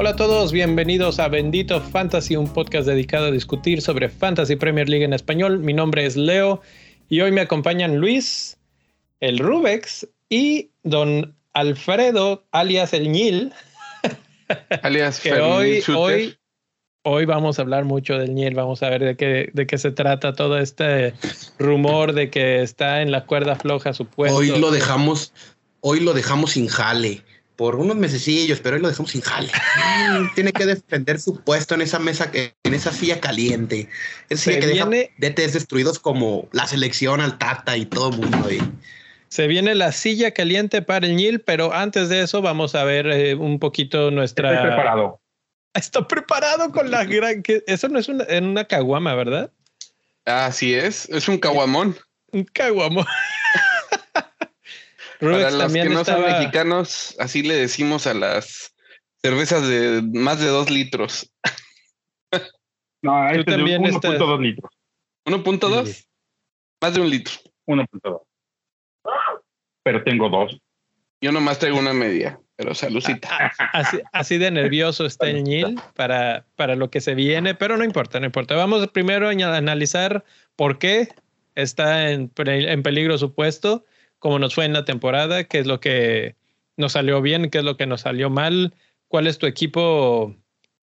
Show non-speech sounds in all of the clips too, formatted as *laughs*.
Hola a todos, bienvenidos a Bendito Fantasy, un podcast dedicado a discutir sobre Fantasy Premier League en español. Mi nombre es Leo y hoy me acompañan Luis, el Rubex y don Alfredo, alias el Ñil. Alias *laughs* que hoy, hoy, hoy vamos a hablar mucho del Ñil, vamos a ver de qué, de qué se trata todo este rumor de que está en la cuerda floja su puesto. Hoy lo dejamos, hoy lo dejamos sin jale por unos mesecillos, pero hoy lo dejamos sin jale. *laughs* Tiene que defender su puesto en esa mesa, en esa silla caliente. Esa silla que viene, deja DTs destruidos como la selección al Tata y todo el mundo ahí. Se viene la silla caliente para el Nil, pero antes de eso vamos a ver eh, un poquito nuestra. Estoy preparado. Está preparado con la *laughs* gran. Eso no es una, en una caguama, ¿verdad? Así es, es un caguamón. Un caguamón. *laughs* Para los que no son mexicanos, así le decimos a las cervezas de más de dos litros. *laughs* No, este es 1.2 litros. ¿1.2? Más de un litro. 1.2. Pero tengo dos. Yo nomás traigo una media, pero saludcita. *laughs* Así, así de nervioso está el Nil para, para lo que se viene, pero no importa, no importa. Vamos primero a analizar por qué está en, en peligro su puesto cómo nos fue en la temporada, qué es lo que nos salió bien, qué es lo que nos salió mal, cuál es tu equipo,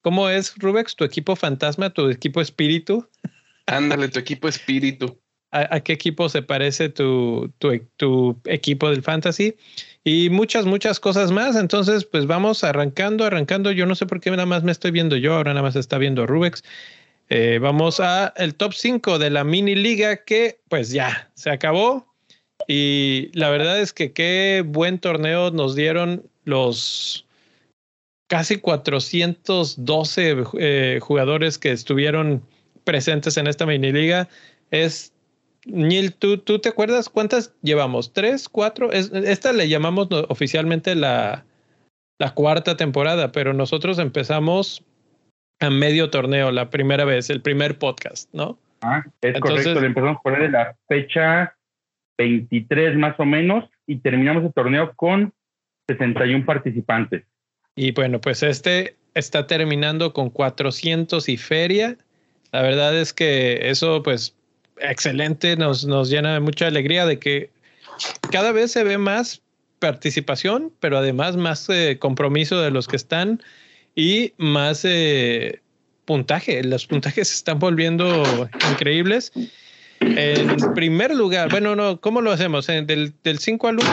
cómo es Rubex, tu equipo fantasma, tu equipo espíritu. Ándale, tu equipo espíritu. ¿A, qué equipo se parece tu, tu, tu, equipo del fantasy? Y muchas, muchas cosas más. Entonces, pues vamos arrancando, arrancando. Yo no sé por qué nada más me estoy viendo yo, ahora nada más está viendo Rubex. Eh, vamos a el top 5 de la mini liga que pues ya se acabó. Y la verdad es que qué buen torneo nos dieron los casi 412 eh, jugadores que estuvieron presentes en esta mini liga. Es Neil, ¿tú, ¿tú te acuerdas cuántas llevamos? ¿Tres? ¿Cuatro? esta le llamamos oficialmente la, la cuarta temporada, pero nosotros empezamos a medio torneo, la primera vez, el primer podcast, ¿no? Ah, es correcto, le empezamos a poner la fecha 23 más o menos y terminamos el torneo con 61 participantes. Y bueno, pues este está terminando con 400 y feria. La verdad es que eso pues excelente, nos, nos llena de mucha alegría de que cada vez se ve más participación, pero además más eh, compromiso de los que están y más eh, puntaje. Los puntajes se están volviendo increíbles. En primer lugar, bueno, no, ¿cómo lo hacemos? ¿Del, del 5 al 1?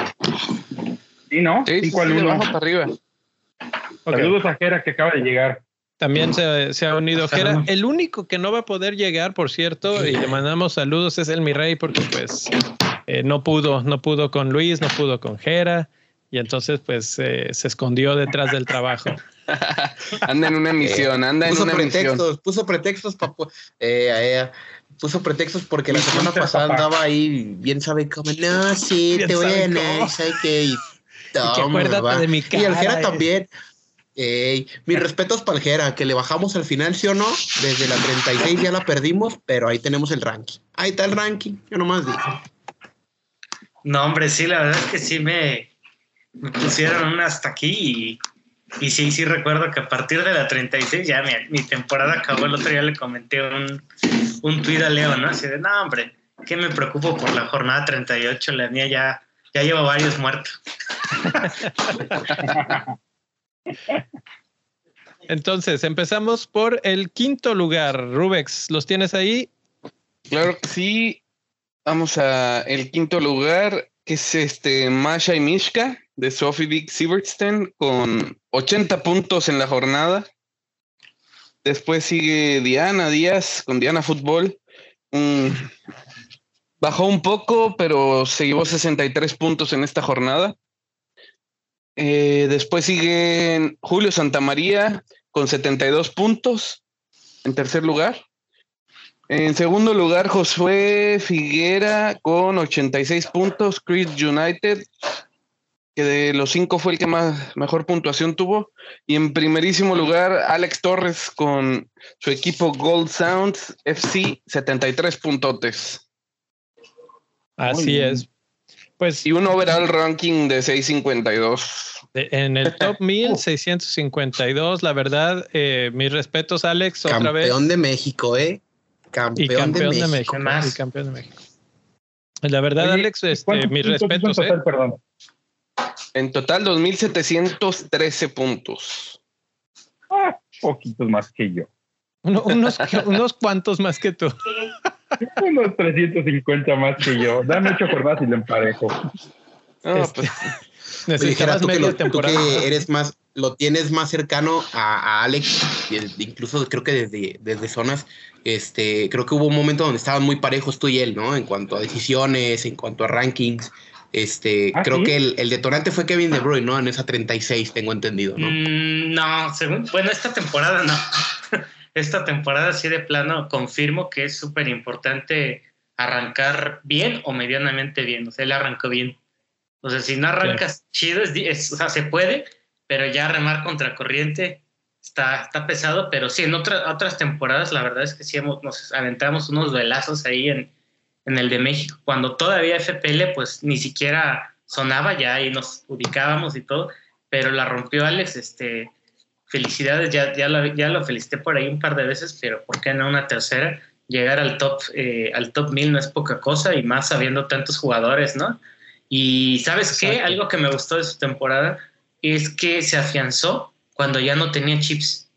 Sí, ¿no? 5 al 1. para arriba. Saludos a Jera que acaba de llegar. También se, se, ha unido Jera. El único que no va a poder llegar, por cierto, y le mandamos saludos, es el mi rey, porque pues eh, no pudo, no pudo con Luis, no pudo con Jera, y entonces pues eh, se escondió detrás del trabajo. *laughs* anda en una misión, anda en una pretextos, misión. Puso pretextos, papu. Eh, eh, puso pretextos porque la semana pasada andaba ahí, bien sabe cómo, no, sí, te voy a ganar, ¿sabes qué? Y, *laughs* acuérdate de mi cara. Y el Jera también. Ey, mis respetos para el Jera, que le bajamos al final, sí o no. Desde la 36 ya la perdimos, pero ahí tenemos el ranking. Ahí está el ranking, yo nomás digo. No, hombre, sí, la verdad es que sí me, me pusieron una hasta aquí y y sí, sí recuerdo que a partir de la 36 ya mi, temporada acabó. El otro día le comenté un, un tuit a Leo, ¿no? Así de, no, hombre, ¿qué me preocupo por la jornada 38? La mía ya, ya lleva varios muertos. *laughs* Entonces, empezamos por el quinto lugar. Rubex, ¿los tienes ahí? Claro que sí. Vamos a el quinto lugar, que es este Masha y Mishka de Sophie Big Sievertsen con 80 puntos en la jornada. Después sigue Diana Díaz con Diana Fútbol. bajó un poco, pero se llevó 63 puntos en esta jornada. Eh, después sigue Julio Santamaría con 72 puntos en tercer lugar. En segundo lugar, Josué Figuera con 86 puntos, Chris United que de los cinco fue el que más mejor puntuación tuvo. Y en primerísimo lugar, Alex Torres con su equipo Gold Sounds FC, 73 puntotes. Así es. Pues, y un overall ranking de 652. En el top *laughs* 1652, la verdad, eh, mis respetos, Alex, otra campeón vez. Campeón de México, ¿eh? Campeón, de, México. Y campeón de México. La verdad, Alex, este, mis respetos. ¿eh? perdón. En total, 2.713 puntos. Ah, poquitos más que yo. unos, *laughs* unos cuantos más que tú. Unos 350 más que yo. Dame ocho jornadas y lo emparejo. No, este, pues. *laughs* Tú, que lo, tú que eres más, lo tienes más cercano a, Alex, incluso creo que desde, desde zonas, este, creo que hubo un momento donde estaban muy parejos tú y él, ¿no? En cuanto a decisiones, en cuanto a rankings. Este, ¿Ah, creo que el, detonante fue Kevin De Bruyne, ¿no? En esa 36, tengo entendido, ¿no? Mm, no, según, bueno, esta temporada no. Esta temporada sí de plano confirmo que es súper importante arrancar bien o medianamente bien. O sea, él arrancó bien. O sea, si no arrancas chido, es, o sea, se puede, pero ya remar contra corriente está, está pesado. Pero sí, en otras otras temporadas, la verdad es que sí nos aventamos unos velazos ahí en, en el de México, cuando todavía FPL pues ni siquiera sonaba ya y nos ubicábamos y todo, pero la rompió Alex, este, felicidades, ya, ya, lo, ya lo felicité por ahí un par de veces, pero ¿por qué no una tercera? Llegar al top, eh, al top 1000 no es poca cosa y más sabiendo tantos jugadores, ¿no? Y ¿sabes qué? Algo que me gustó de su temporada es que se afianzó cuando ya no tenía chips.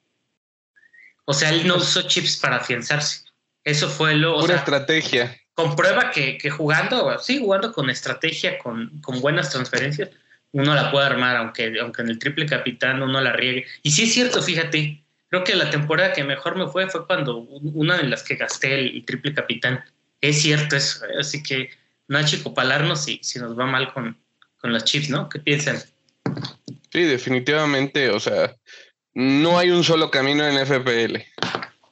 O sea, él no usó chips para afianzarse. Eso fue lo... Una estrategia comprueba que, que, jugando, sí, jugando con estrategia, con, con, buenas transferencias, uno la puede armar, aunque, aunque en el triple capitán uno la riegue. Y sí es cierto, fíjate, creo que la temporada que mejor me fue fue cuando una de las que gasté el, triple capitán. Es cierto eso, así que no hay chicopalarnos si, si nos va mal con, con los chips, ¿no? ¿Qué piensan? Sí, definitivamente, o sea, no hay un solo camino en FPL.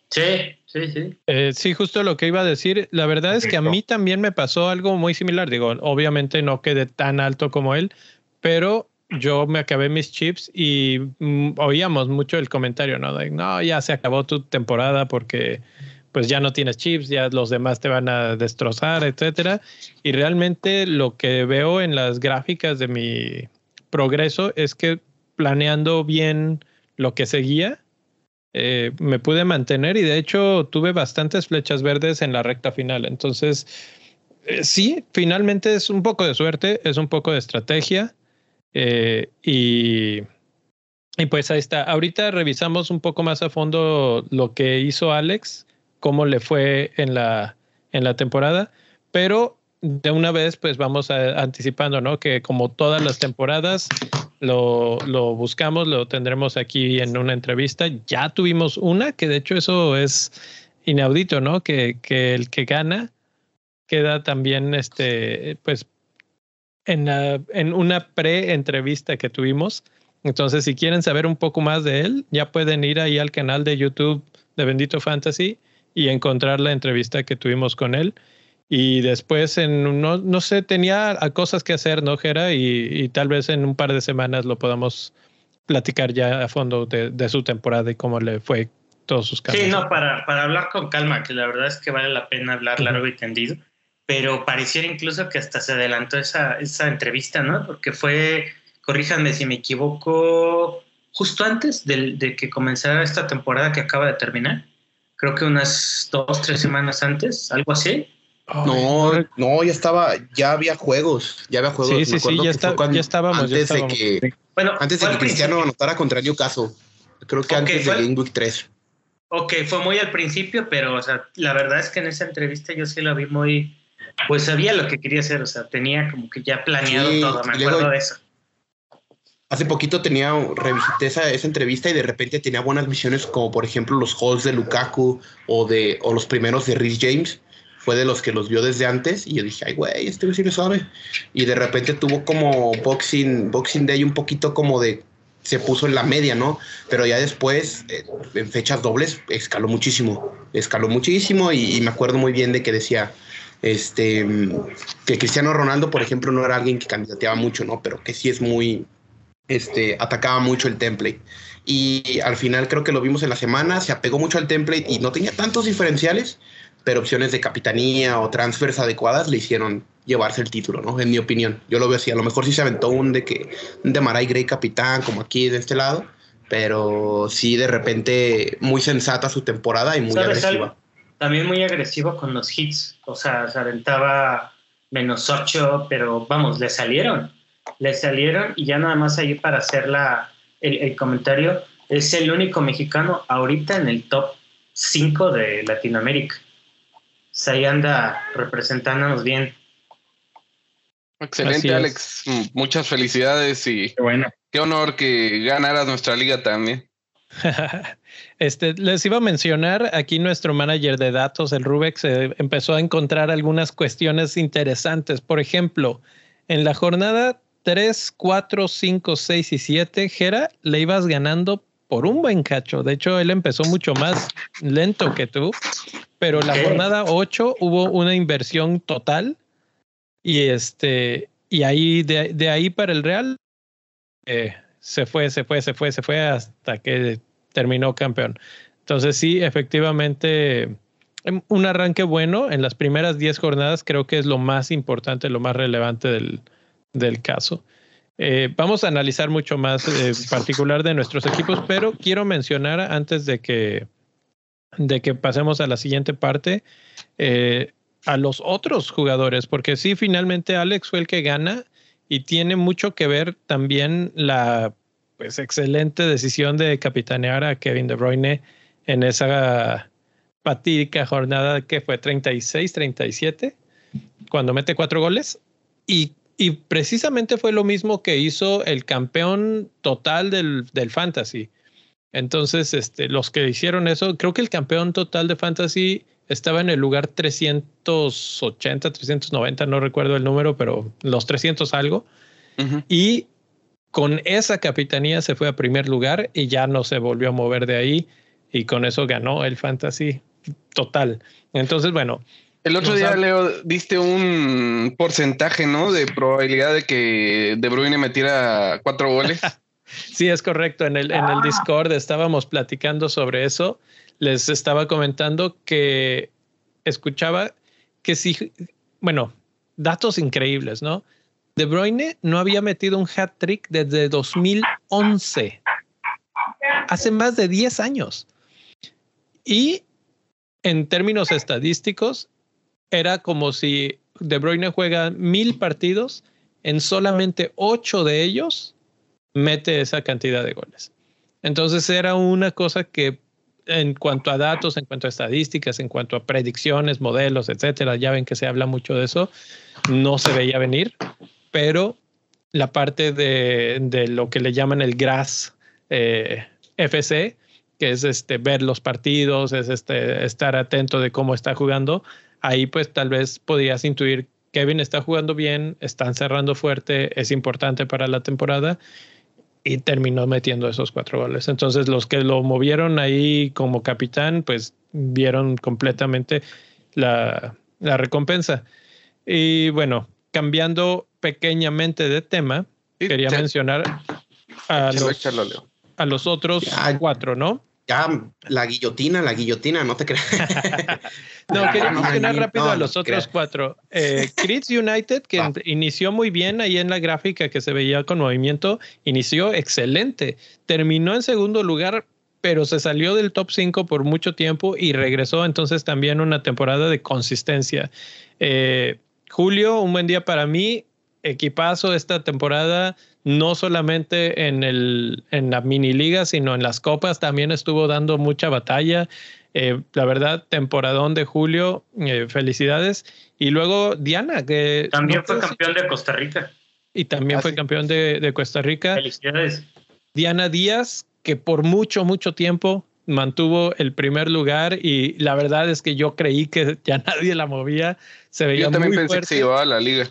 Sí, Sí, sí. Eh, sí, justo lo que iba a decir. La verdad es que a mí también me pasó algo muy similar. Digo, obviamente no quedé tan alto como él, pero yo me acabé mis chips y mm, oíamos mucho el comentario, ¿no? De, no, ya se acabó tu temporada porque pues ya no tienes chips, ya los demás te van a destrozar, etcétera. Y realmente lo que veo en las gráficas de mi progreso es que planeando bien lo que seguía, eh, me pude mantener y de hecho tuve bastantes flechas verdes en la recta final. Entonces, eh, sí, finalmente es un poco de suerte, es un poco de estrategia eh, y, y pues ahí está. Ahorita revisamos un poco más a fondo lo que hizo Alex, cómo le fue en la, en la temporada, pero de una vez pues vamos anticipando, ¿no? Que como todas las temporadas, lo, lo, buscamos, lo tendremos aquí en una entrevista. Ya tuvimos una, que de hecho eso es inaudito, ¿no? Que, que el que gana queda también, este, pues, en, en una pre-entrevista que tuvimos. Entonces, si quieren saber un poco más de él, ya pueden ir ahí al canal de YouTube de Bendito Fantasy y encontrar la entrevista que tuvimos con él y después en no, no sé, tenía cosas que hacer, ¿no, Jera? Y, tal vez en un par de semanas lo podamos platicar ya a fondo de, su temporada y cómo le fue todos sus cambios. Sí, no, para, para hablar con calma, que la verdad es que vale la pena hablar largo y tendido, pero pareciera incluso que hasta se adelantó esa, esa entrevista, ¿no? Porque fue, corríjanme si me equivoco, justo antes de, de que comenzara esta temporada que acaba de terminar, creo que unas dos, tres semanas antes, algo así no, no, ya estaba, ya había juegos, ya había juegos. Sí, sí, sí, ya, ya, estábamos. Antes de que, bueno, antes de que Cristiano anotara contra Newcastle. Creo que antes de Game Week 3. Ok, fue muy al principio, pero o sea, la verdad es que en esa entrevista yo sí la vi muy, pues sabía lo que quería hacer, o sea, tenía como que ya planeado todo, me acuerdo de eso. Hace poquito tenía, revisité esa, esa, entrevista y de repente tenía buenas visiones como por ejemplo los halls de Lukaku o, de, o los primeros de Rhys James fue de los que los vio desde antes y yo dije, ay, güey, este sí me sabe. Y de repente tuvo como Boxing, Boxing Day un poquito como de, se puso en la media, ¿no? Pero ya después, eh, en fechas dobles, escaló muchísimo, escaló muchísimo y, me acuerdo muy bien de que decía, Este, que Cristiano Ronaldo, por ejemplo, no era alguien que candidateaba mucho, ¿no? Pero que sí es muy, este, atacaba mucho el template. Y al final creo que lo vimos en la semana, se apegó mucho al template y no tenía tantos diferenciales, pero opciones de capitanía o transfers adecuadas le hicieron llevarse el título, ¿no? En mi opinión. Yo lo veo así. A lo mejor sí se aventó un de que de Maray Gray capitán, como aquí de este lado, pero sí de repente muy sensata su temporada y muy agresiva. También muy agresivo con los hits. O sea, se aventaba menos ocho, pero vamos, le salieron. Le salieron y ya nada más ahí para hacer la, el, el comentario. Es el único mexicano ahorita en el top 5 de Latinoamérica. O ahí anda representándonos bien. Excelente, Alex. Muchas felicidades y qué, bueno. qué honor que ganaras nuestra liga también. *laughs* este, les iba a mencionar, aquí nuestro manager de datos, el Rubex, empezó a encontrar algunas cuestiones interesantes. Por ejemplo, en la jornada 3, 4, 5, 6 y 7, Jera, le ibas ganando por un buen cacho. De hecho, él empezó mucho más lento que tú, pero la jornada 8 hubo una inversión total y este, y ahí, de, ahí para el Real, eh, se fue, se fue, se fue, se fue hasta que terminó campeón. Entonces, sí, efectivamente, em, un arranque bueno en las primeras 10 jornadas creo que es lo más importante, lo más relevante del, del caso. Eh, vamos a analizar mucho más eh, particular de nuestros equipos, pero quiero mencionar antes de que, de que pasemos a la siguiente parte, eh, a los otros jugadores, porque sí, finalmente Alex fue el que gana y tiene mucho que ver también la pues excelente decisión de capitanear a Kevin De Bruyne en esa patídica jornada que fue 36-37, cuando mete cuatro goles y, y, precisamente fue lo mismo que hizo el campeón total del, del fantasy. Entonces, este, los que hicieron eso, creo que el campeón total de fantasy estaba en el lugar 380, 390, no recuerdo el número, pero los 300 algo. Y con esa capitanía se fue a primer lugar y ya no se volvió a mover de ahí y con eso ganó el fantasy total. Entonces, bueno. El otro día, Leo, diste un porcentaje, ¿no? De probabilidad de que De Bruyne metiera cuatro goles. *laughs* sí, es correcto. En el, en el Discord estábamos platicando sobre eso les estaba comentando que escuchaba que si, bueno, datos increíbles, ¿no? De Bruyne no había metido un hat trick desde 2011, hace más de 10 años. Y en términos estadísticos, era como si De Bruyne juega mil partidos, en solamente ocho de ellos mete esa cantidad de goles. Entonces era una cosa que en cuanto a datos, en cuanto a estadísticas, en cuanto a predicciones, modelos, etcétera, ya ven que se habla mucho de eso, no se veía venir, pero la parte de, de lo que le llaman el GRAS eh, FC, que es este, ver los partidos, es este, estar atento de cómo está jugando, ahí pues tal vez podrías intuir Kevin está jugando bien, están cerrando fuerte, es importante para la temporada y terminó metiendo esos cuatro goles. Entonces los que lo movieron ahí como capitán, pues vieron completamente la, la recompensa. Y bueno, cambiando pequeñamente de tema, quería mencionar a los, a los otros cuatro, ¿no? ya la guillotina, la guillotina, no te creas. *laughs* no, quería mencionar rápido a los otros cuatro. Eh, *laughs* United, que inició muy bien ahí en la gráfica que se veía con movimiento, inició excelente. Terminó en segundo lugar, pero se salió del top 5 por mucho tiempo y regresó entonces también una temporada de consistencia. Eh, Julio, un buen día para mí. Equipazo esta temporada no solamente en, el, en la mini liga, sino en las copas también estuvo dando mucha batalla. Eh, la verdad, temporadón de julio, eh, felicidades. Y luego Diana, que... También fue campeón de Costa Rica. Y también fue campeón de, de, Costa Rica. Felicidades. Diana Díaz, que por mucho, mucho tiempo mantuvo el primer lugar y la verdad es que yo creí que ya *laughs* nadie la movía. Se veía yo también pensé que se iba a la liga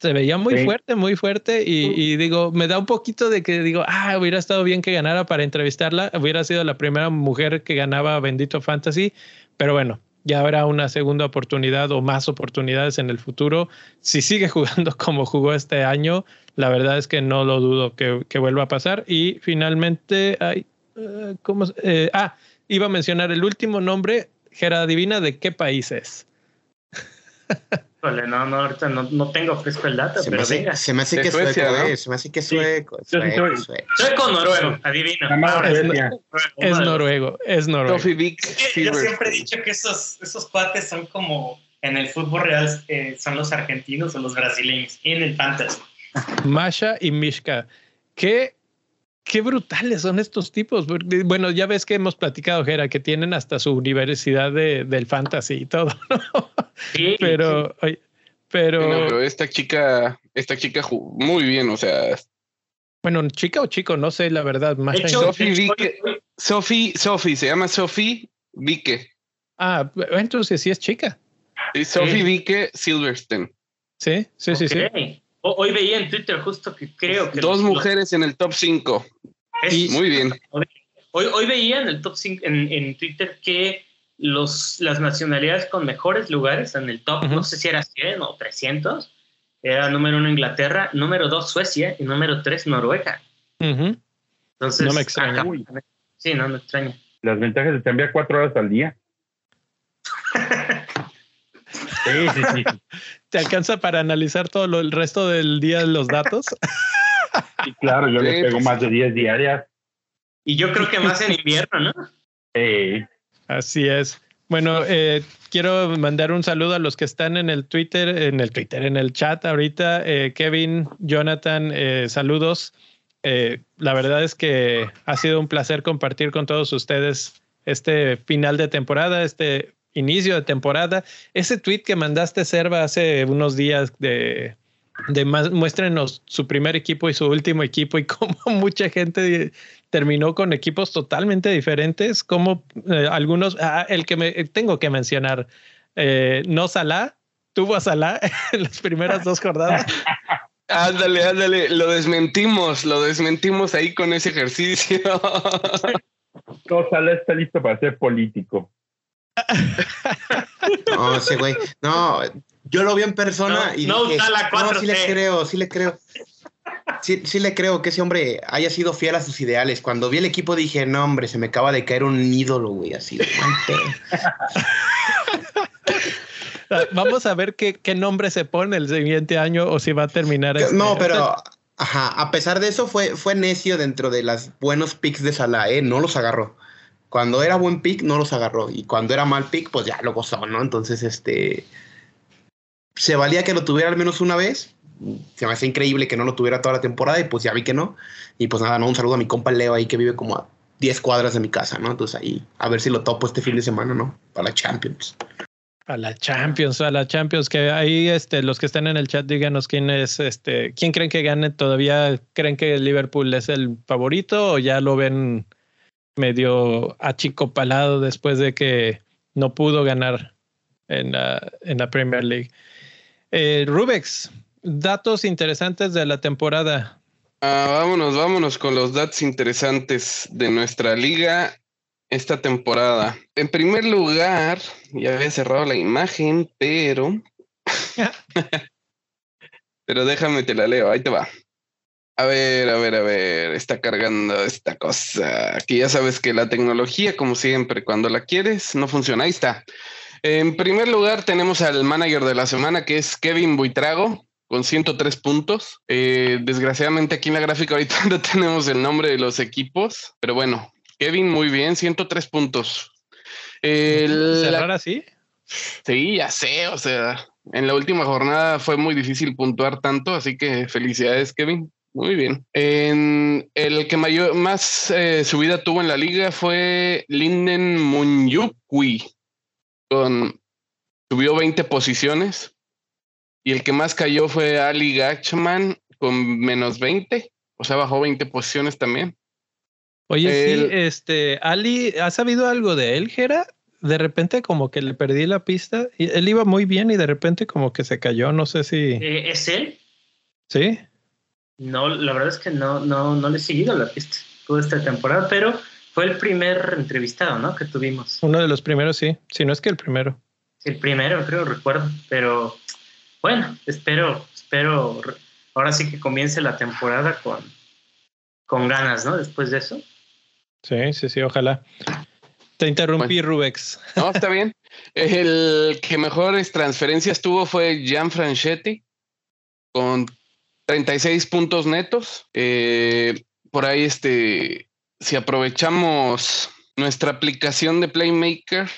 se veía muy fuerte, muy fuerte y, digo, me da un poquito de que digo, ah, hubiera estado bien que ganara para entrevistarla, hubiera sido la primera mujer que ganaba Bendito Fantasy, pero bueno, ya habrá una segunda oportunidad o más oportunidades en el futuro. Si sigue *laughs* jugando como jugó este año, la verdad es que no lo dudo que, vuelva a pasar. Y finalmente, hay, eh, ¿cómo? Eh, ah, iba a mencionar el último nombre, Gera, adivina de qué país es. *laughs* no, no, ahorita no, no, tengo fresco el dato, pero venga. Se me hace que sueco, ¿no? Se me hace que sueco. sueco, sueco, noruego, adivina. es, noruego, es noruego. yo siempre he dicho que esos, esos cuates son como en el fútbol real eh, son los argentinos o los brasileños, en el fantasy. Masha y Mishka. ¿Qué qué brutales son estos tipos. Bueno, ya ves que hemos platicado, Jera, que tienen hasta su universidad de, del fantasy y todo. Sí, *laughs* pero, pero, esta chica, esta chica muy bien, o sea. Bueno, chica o chico, no sé la verdad. Sophie Vique, Sophie, Sophie, se llama Sophie Vique. Ah, entonces sí es chica. Sí, Sophie Vique Silverstein. Sí, sí, sí, sí. Hoy veía en Twitter justo que creo que... Dos mujeres en el top 5. Muy bien. Hoy, hoy veía en el top 5 en, en, Twitter que los, las nacionalidades con mejores lugares en el top, no sé si era 100 o 300, era número uno Inglaterra, número dos Suecia y número tres Noruega. Entonces, no me extraña. sí, no me extraña. Las ventajas de cambiar cuatro horas al día. *laughs* sí, sí, sí. ¿Te alcanza para analizar todo el resto del día los datos? *laughs* Sí, claro, yo le pego pues más de 10 diarias. Y yo creo que más en *laughs* invierno, ¿no? Sí. Así es. Bueno, eh, quiero mandar un saludo a los que están en el Twitter, en el Twitter, en el chat ahorita. Eh, Kevin, Jonathan, eh, saludos. la verdad es que ha sido un placer compartir con todos ustedes este final de temporada, este inicio de temporada. Ese tweet que mandaste, Serva, hace unos días de, de más, muéstrenos su primer equipo y su último equipo y *laughs* cómo mucha gente terminó con equipos totalmente diferentes, como eh, algunos, ah, el que me tengo que mencionar, eh, no Salah, tuvo a Salah *laughs* en las primeras dos jornadas. *laughs* Ándale, ándale, lo desmentimos, lo desmentimos ahí con ese ejercicio. No, Salah está listo para ser político. No, ese güey. No, yo lo vi en persona y no, dije, no, sí le creo, sí le creo. Sí, sí le creo que ese hombre haya sido fiel a sus ideales. Cuando vi el equipo dije, no, hombre, se me acaba de caer un ídolo, güey, así. *laughs* Vamos a ver qué, qué, nombre se pone el siguiente año o si va a terminar. Este. No, pero ajá, a pesar de eso fue, fue necio dentro de los buenos picks de Salah, ¿eh? No los agarró. Cuando era buen pick, no los agarró. Y cuando era mal pick, pues ya lo gozó, ¿no? Entonces, este. Se valía que lo tuviera al menos una vez. Se me hace increíble que no lo tuviera toda la temporada y pues ya vi que no. Y pues nada, no, un saludo a mi compa Leo ahí que vive como a 10 cuadras de mi casa, ¿no? Entonces ahí, a ver si lo topo este fin de semana, ¿no? Para la Champions. A la Champions, a la Champions, que ahí este, los que están en el chat díganos quién es, este, quién creen que gane, todavía creen que Liverpool es el favorito o ya lo ven medio achicopalado después de que no pudo ganar en la, en la Premier League. Eh, Rubex, datos interesantes de la temporada. Ah, vámonos, vámonos con los datos interesantes de nuestra liga esta temporada. En primer lugar, ya había cerrado la imagen, pero... *laughs* pero déjame te la leo, ahí te va. A ver, a ver, a ver, está cargando esta cosa. Aquí ya sabes que la tecnología, como siempre, cuando la quieres, no funciona. Ahí está. En primer lugar, tenemos al manager de la semana, que es Kevin Buitrago, con 103 puntos. Eh, desgraciadamente aquí en la gráfica ahorita *laughs* no tenemos el nombre de los equipos, pero bueno, Kevin muy bien, 103 puntos. ¿Cerrar así? Sí, ya sé, o sea, en la última jornada fue muy difícil puntuar tanto, así que felicidades, Kevin. Muy bien. En el que mayor, más eh, subida tuvo en la liga fue Linden Munyukwi, con subió 20 posiciones. Y el que más cayó fue Ali Gachman con menos 20, o sea, bajó 20 posiciones también. Oye, sí, este, Ali, ¿has sabido algo de él, Gera? De repente como que le perdí la pista. Y él iba muy bien y de repente como que se cayó, no sé si... Eh, ¿Es él? Sí. No, la verdad es que no, no, no le he seguido la pista toda esta temporada, pero fue el primer entrevistado, ¿no? Que tuvimos. Uno de los primeros, sí. Si no es que el primero. El primero, creo, recuerdo. Pero bueno, espero, espero. Ahora sí que comience la temporada con, con ganas, ¿no? Después de eso. Sí, sí, sí, ojalá. Te interrumpí, Rubex. No, está bien. El que mejores transferencias tuvo fue Gian Franchetti con 36 puntos netos. Eh, por ahí, este, si aprovechamos nuestra aplicación de Playmaker.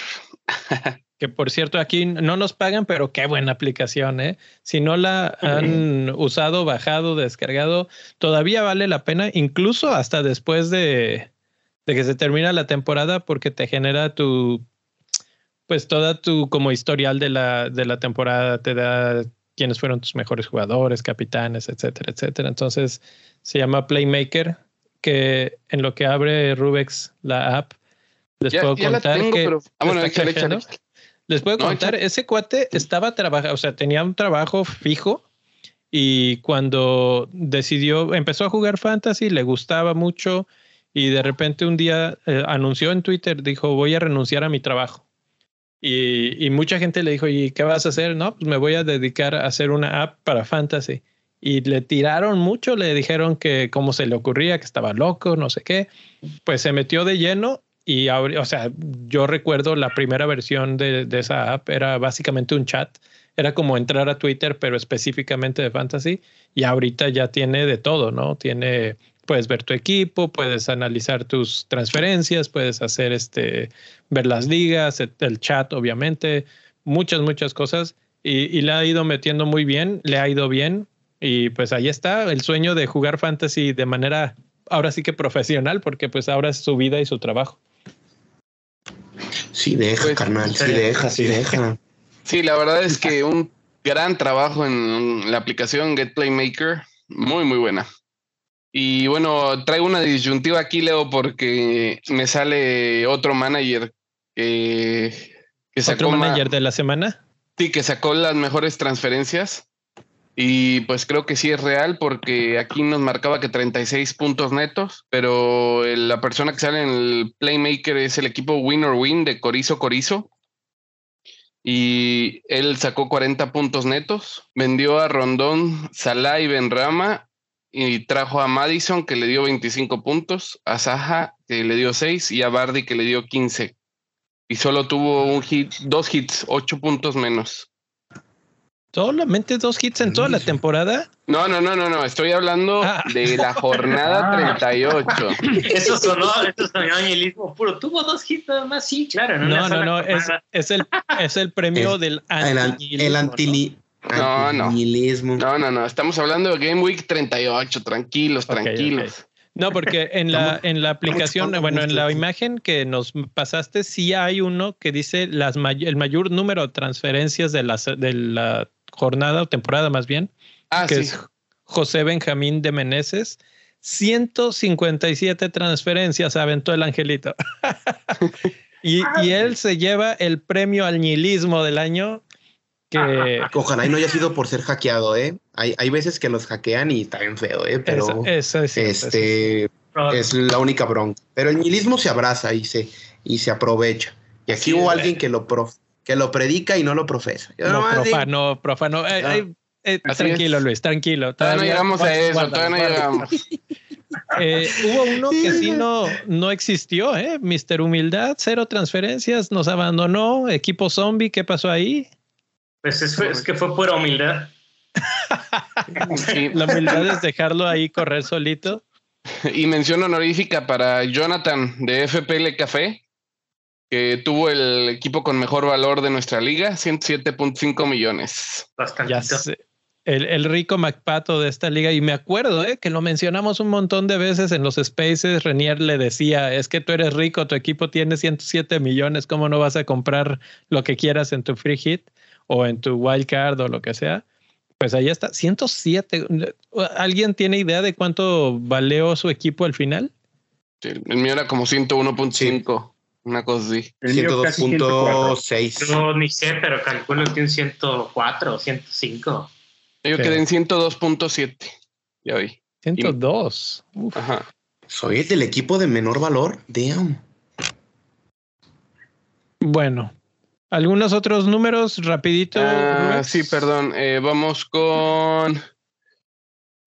*laughs* que por cierto, aquí no nos pagan, pero qué buena aplicación, ¿eh? Si no la han usado, bajado, descargado, todavía vale la pena, incluso hasta después de, de que se termina la temporada, porque te genera tu, pues toda tu como historial de la, de la temporada, te da quiénes fueron tus mejores jugadores, capitanes, etcétera, etcétera. Entonces se llama Playmaker, que en lo que abre Rubex la app, les puedo contar que les puedo contar, ese cuate estaba trabajando, o sea, tenía un trabajo fijo y cuando decidió, empezó a jugar fantasy, le gustaba mucho y de repente un día eh, anunció en Twitter, dijo, voy a renunciar a mi trabajo. Y, mucha gente le dijo, ¿y qué vas a hacer? No, pues me voy a dedicar a hacer una app para fantasy. Y le tiraron mucho, le dijeron que cómo se le ocurría, que estaba loco, no sé qué. Pues se metió de lleno y, o sea, yo recuerdo la primera versión de, de esa app, era básicamente un chat. Era como entrar a Twitter, pero específicamente de fantasy. Y ahorita ya tiene de todo, ¿no? Tiene puedes ver tu equipo, puedes analizar tus transferencias, puedes hacer este, ver las ligas, el chat, obviamente, muchas, muchas cosas. Y, le ha ido metiendo muy bien, le ha ido bien. Y pues ahí está el sueño de jugar fantasy de manera ahora sí que profesional, porque pues ahora es su vida y su trabajo. Sí, deja, pues, carnal, sí, deja, sí, deja. Sí, la verdad es que un gran trabajo en la aplicación Get Playmaker, muy, muy buena. Y bueno, traigo una disyuntiva aquí, Leo, porque me sale otro manager que, sacó. ¿Otro manager de la semana? Sí, que sacó las mejores transferencias. Y pues creo que sí es real porque aquí nos marcaba que 36 puntos netos, pero la persona que sale en el Playmaker es el equipo Win or Win de Corizo Corizo. Y él sacó 40 puntos netos, vendió a Rondón, Salah y Benrama y trajo a Madison que le dio 25 puntos, a Saja que le dio 6 y a Bardi que le dio 15. Y solo tuvo un hit, dos hits, 8 puntos menos. ¿Solamente dos hits en toda la temporada? No, no, no, no, no. Estoy hablando ah. de la *laughs* jornada 38. *laughs* Eso sonó, eso sonó añelismo puro. Tuvo dos hits nada más, sí, claro. No, no, no, es, es, el, es el premio del anti El, anti no, no. No, no, no. Estamos hablando de Game Week 38. Tranquilos, tranquilos. No, porque en la, en la aplicación, bueno, en la imagen que nos pasaste, sí hay uno que dice las el mayor número de transferencias de la, de la jornada o temporada más bien, ah, que es José Benjamín de Meneses. 157 transferencias aventó el angelito. *laughs* y, y, él se lleva el premio al nihilismo del año que... *laughs* Ojalá y no haya sido por ser hackeado, ¿eh? Hay, hay veces que los hackean y está bien feo, ¿eh? Pero eso, es este, es la única bronca. Pero el nihilismo se abraza y se, y se aprovecha. Y aquí hubo alguien que lo, que lo predica y no lo profesa. no, profano, profano. Eh, eh, tranquilo, Luis, tranquilo. Todavía, no llegamos a eso, todavía no llegamos. *laughs* Eh, hubo uno que sí no, no existió, ¿eh? Mister Humildad, cero transferencias, nos abandonó. Equipo zombie, ¿qué pasó ahí? Pues es, que fue pura humildad. La humildad es dejarlo ahí correr solito. Y mención honorífica para Jonathan de FPL Café, que tuvo el equipo con mejor valor de nuestra liga, 107.5 millones. Bastante. El, el, rico MacPato de esta liga, y me acuerdo eh, que lo mencionamos un montón de veces en los spaces. Renier le decía: Es que tú eres rico, tu equipo tiene 107 millones, ¿cómo no vas a comprar lo que quieras en tu free hit? o en tu wildcard o lo que sea, pues ahí está, 107. ¿Alguien tiene idea de cuánto valeó su equipo al final? el mío era como 101.5, una cosa así. 102.6. No, ni sé, pero calculo que un 104 o 105. Yo quedé en 102.7. Ya vi. 102. Ajá. Soy del equipo de menor valor. Damn. Bueno, algunos otros números rapidito. Ah, sí, perdón. Eh, vamos con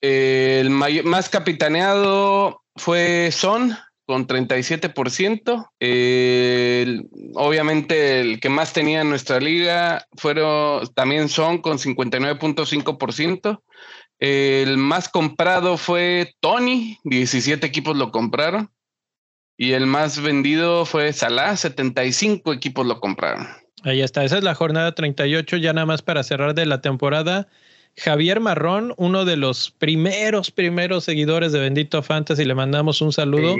el más capitaneado fue Son con 37%. obviamente el que más tenía en nuestra liga fueron también Son con 59.5%. El más comprado fue Tony, 17 equipos lo compraron. Y el más vendido fue Salah, 75 equipos lo compraron. Ahí está, esa es la jornada 38, ya nada más para cerrar de la temporada. Javier Marrón, uno de los primeros, primeros seguidores de Bendito Fantasy, le mandamos un saludo.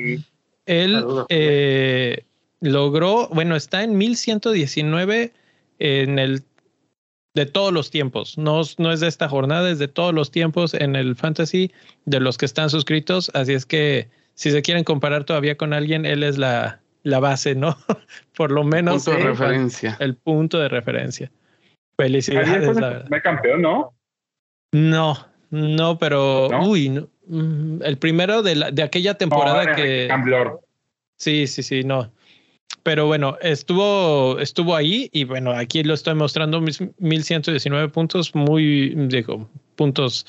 Él eh, logró, bueno, está en 1119 en el de todos los tiempos. No, no es de esta jornada, es de todos los tiempos en el fantasy de los que están suscritos. Así es que si se quieren comparar todavía con alguien, él es la, la base, ¿no? *laughs* Por lo menos. Punto de referencia. El punto de referencia. Felicidades. ¿Me campeón, no? No, no, pero. Uy, mm, el primero de, la, de aquella temporada que. Sí, sí, sí, no. Pero bueno, estuvo, estuvo ahí y bueno, aquí lo estoy mostrando, 1119 puntos, muy, digo, puntos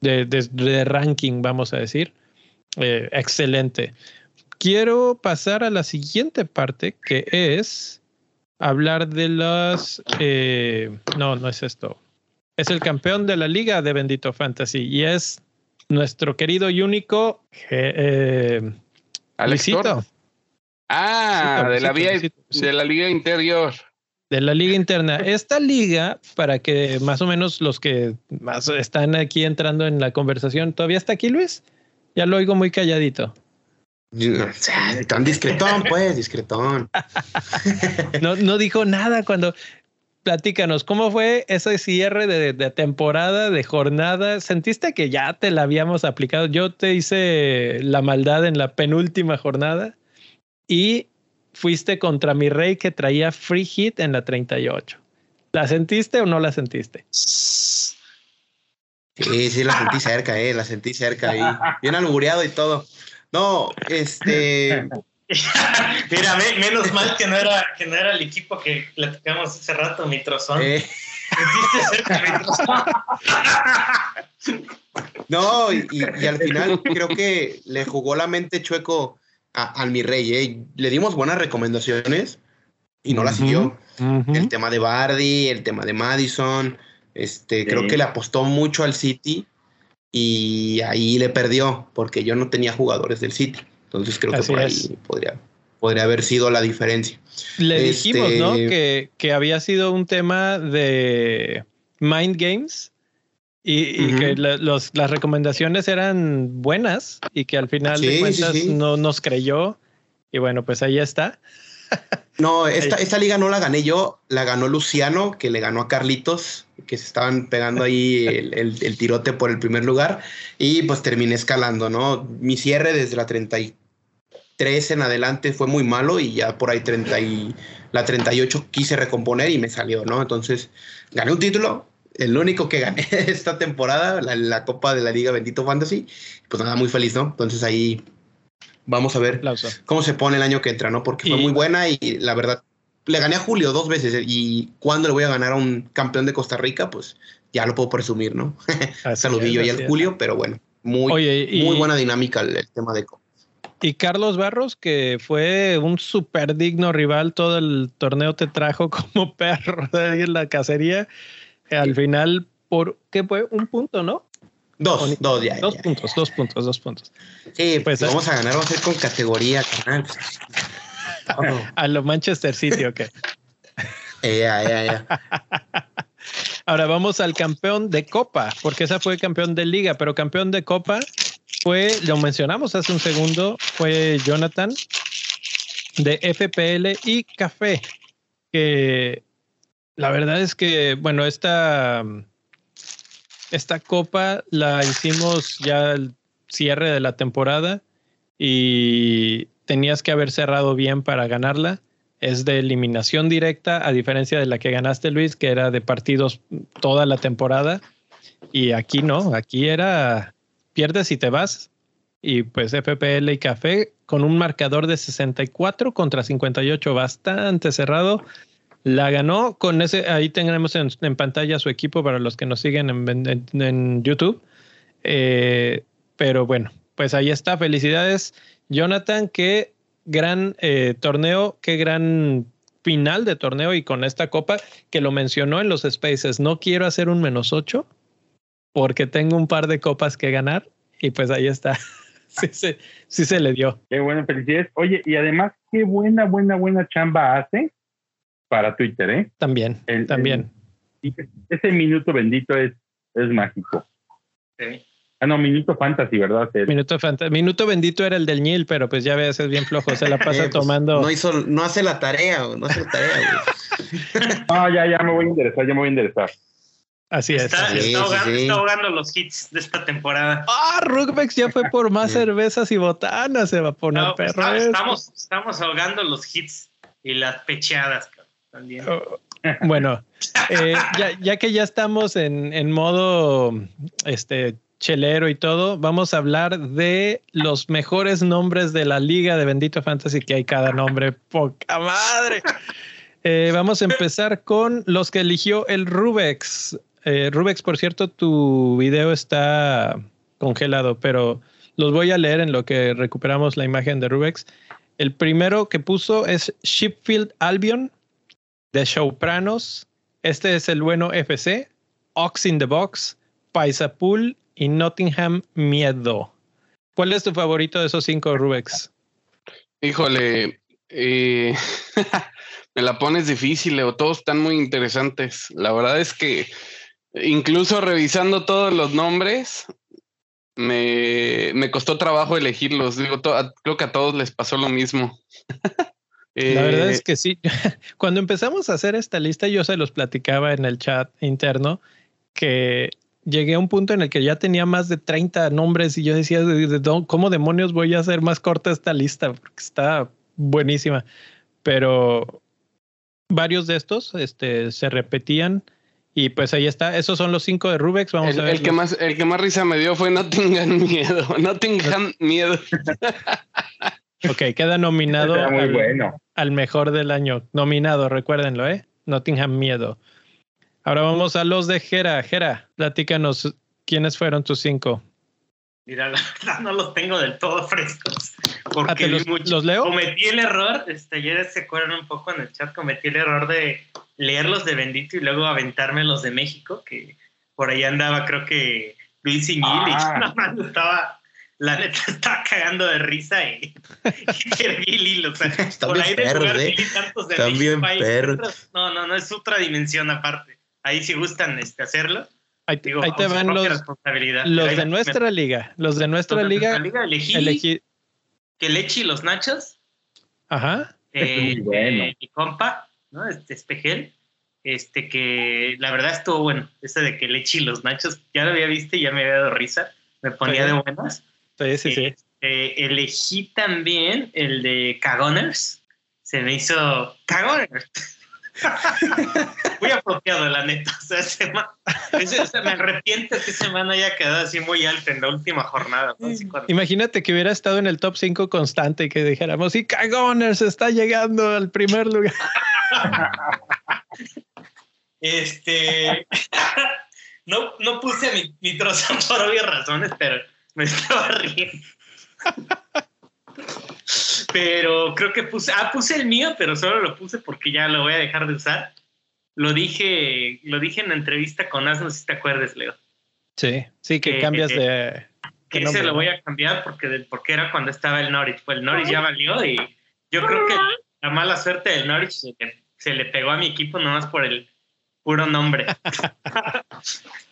de, de, ranking, vamos a decir. Eh, excelente quiero pasar a la siguiente parte, que es hablar de las... Eh, no, no es esto. Es el campeón de la liga de Bendito Fantasy y es nuestro querido y único eh, Ah, de, la vía, de la liga interior. De la liga interna. Esta liga, para que más o menos los que más están aquí entrando en la conversación, ¿todavía está aquí Luis? Ya lo oigo muy calladito. Tan discretón, pues, discretón. *laughs* No, no dijo nada cuando. Platícanos, ¿cómo fue ese cierre de, de, temporada, de jornada? ¿Sentiste que ya te la habíamos aplicado? Yo te hice la maldad en la penúltima jornada y fuiste contra mi rey que traía free hit en la 38. ¿La sentiste o no la sentiste? Sí, sí, la sentí cerca, eh, la sentí cerca ahí. Bien albureado y todo. No, este. *laughs* *laughs* Mira, menos mal que no era que no era el equipo que platicamos hace rato, mi trozón. Eh. no, y, al final creo que le jugó la mente chueco al mi rey. ¿eh? Le dimos buenas recomendaciones y no la siguió. El tema de Bardi, el tema de Madison. Este, creo que le apostó mucho al City y ahí le perdió porque yo no tenía jugadores del City. Entonces creo que por ahí podría, podría haber sido la diferencia. Le dijimos, ¿no? Este, que, había sido un tema de Mind Games y, que las recomendaciones eran buenas y que al final de cuentas no nos creyó. Y bueno, pues ahí está. No, esta, esta liga no la gané yo, la ganó Luciano, que le ganó a Carlitos, que se estaban pegando ahí *laughs* el, tirote por el primer lugar, y pues terminé escalando, ¿no? Mi cierre desde la 33 en adelante fue muy malo y ya por ahí 30 y, la 38 quise recomponer y me salió, ¿no? Entonces gané un título, el único que gané *laughs* esta temporada, la, la Copa de la Liga Bendito Fantasy, pues nada, muy feliz, ¿no? Entonces ahí Vamos a ver cómo se pone el año que entra, ¿no? Porque fue muy buena y la verdad, le gané a Julio dos veces ¿eh? y cuando le voy a ganar a un campeón de Costa Rica, pues ya lo puedo presumir, ¿no? *laughs* Saludillo ahí al Julio, pero bueno, muy, muy buena dinámica el, tema de y Carlos Barros, que fue un súper digno rival, todo el torneo te trajo como *laughs* perro de en la cacería. Al final, por qué fue un punto, ¿no? Dos, dos, ya. Dos puntos, dos puntos, dos puntos. Sí, pues vamos a ganar, vamos a ir con categoría, canal. *laughs* a lo Manchester City, ok. *laughs* Ya, ya, ya. Ahora vamos al campeón de Copa, porque esa fue campeón de Liga, pero campeón de Copa fue, lo mencionamos hace un segundo, fue Jonathan de FPL y Café, que la verdad es que, bueno, esta esta copa la hicimos ya al cierre de la temporada y tenías que haber cerrado bien para ganarla. Es de eliminación directa, a diferencia de la que ganaste, Luis, que era de partidos toda la temporada. Y aquí no, aquí era pierdes y te vas. y pues FPL y Café con un marcador de 64 contra 58, bastante cerrado. La ganó con ese, ahí tenemos en, pantalla su equipo para los que nos siguen en, YouTube. Eh, pero bueno, pues ahí está. Felicidades, Jonathan. Qué gran eh, torneo, qué gran final de torneo y con esta copa que lo mencionó en los Spaces. No quiero hacer un menos ocho porque tengo un par de copas que ganar y pues ahí está. *laughs* sí, sí, sí se le dio. Qué buena felicidades. Oye, y además, qué buena, buena, buena chamba hace para Twitter, ¿eh? También, también. ese minuto bendito es, es mágico. Sí. Ah, no, Minuto Fantasy, ¿verdad? Minuto Fantasy. Minuto bendito era el del Nil, pero pues ya ves, es bien flojo, se la *laughs* pasa eh, pues, tomando. No hizo, no hace la tarea, no hace la tarea, *laughs* No, ya, ya me voy a interesar, ya me voy a interesar. Así es. Está, está, ahogando, los hits de esta temporada. Ah, Rugbex ya fue por más *laughs* cervezas y botanas, se va a poner perro. estamos, estamos ahogando los hits y las pecheadas, también. Oh, bueno, eh, ya, ya, que ya estamos en, en modo este chelero y todo, vamos a hablar de los mejores nombres de la liga de Bendito Fantasy, que hay cada nombre, poca madre. Eh, vamos a empezar con los que eligió el Rubex. Eh, Rubex, por cierto, tu video está congelado, pero los voy a leer en lo que recuperamos la imagen de Rubex. El primero que puso es Shipfield Albion de Showpranos. Este es el bueno FC, Ox in the Box, Paisapool y Nottingham Miedo. ¿Cuál es tu favorito de esos cinco, Rubex? Híjole, eh, *laughs* me la pones difícil, Leo. Todos están muy interesantes. La verdad es que incluso revisando todos los nombres, me, me costó trabajo elegirlos. Digo, creo que a todos les pasó lo mismo. *laughs* La verdad es eh, que sí. *laughs* Cuando empezamos a hacer esta lista, yo se los platicaba en el chat interno que llegué a un punto en el que ya tenía más de 30 nombres y yo decía, ¿cómo demonios voy a hacer más corta esta lista? Porque está buenísima. Pero varios de estos este, se repetían y pues ahí está. Esos son los cinco de Rubex. Vamos el, a ver. El que, más, el que más risa me dio fue No tengan miedo. *laughs* No tengan miedo. ok, queda nominado al mejor del año. Nominado, recuérdenlo, ¿eh? Nottingham Miedo. Ahora vamos a los de Jera. Jera, platícanos quiénes fueron tus cinco. Mira, la *laughs* verdad no los tengo del todo frescos. Porque los, los, leo? Cometí el error, este, ayer se acuerdan un poco en el chat, cometí el error de leerlos de Bendito y luego aventarme los de México, que por ahí andaba creo que Luis Iñil y ah. *laughs* nada más estaba, la neta *laughs* estaba cagando de risa y, y el hilo. O sea, por ahí perros, de eh. tantos de México, no, no, no, es otra dimensión aparte ahí si gustan este, hacerlo. Ahí, te van los, los de nuestra liga. Los de nuestra liga. elegí, que Lechi y los Nachos. Ajá. Eh, eh, mi compa, ¿no? Este Espejel. Este que la verdad estuvo bueno. Ese de que Lechi y los Nachos, ya lo había visto y ya me había dado risa. Me ponía de buenas. Sí, sí, sí. Este, elegí también el de Cagoners. Se me hizo Cagoners. Muy apropiado, la neta. O sea, me arrepiento que ese man haya quedado así muy alto en la última jornada. Imagínate que hubiera estado en el top 5 constante y que dijéramos, y Cagoners está llegando al primer lugar. este. no, no puse mi, mi trozo por obvias razones, pero me estaba riendo. Pero creo que puse, ah, puse el mío, pero solo lo puse porque ya lo voy a dejar de usar. Lo dije, lo dije en la entrevista con As, no sé si te acuerdas, Leo. Sí, sí, que, cambias de. Que ese lo voy a cambiar porque, porque era cuando estaba el Norwich. Pues el Norwich ya valió y yo creo que la mala suerte del Norwich se le, pegó a mi equipo nomás por el puro nombre. *laughs*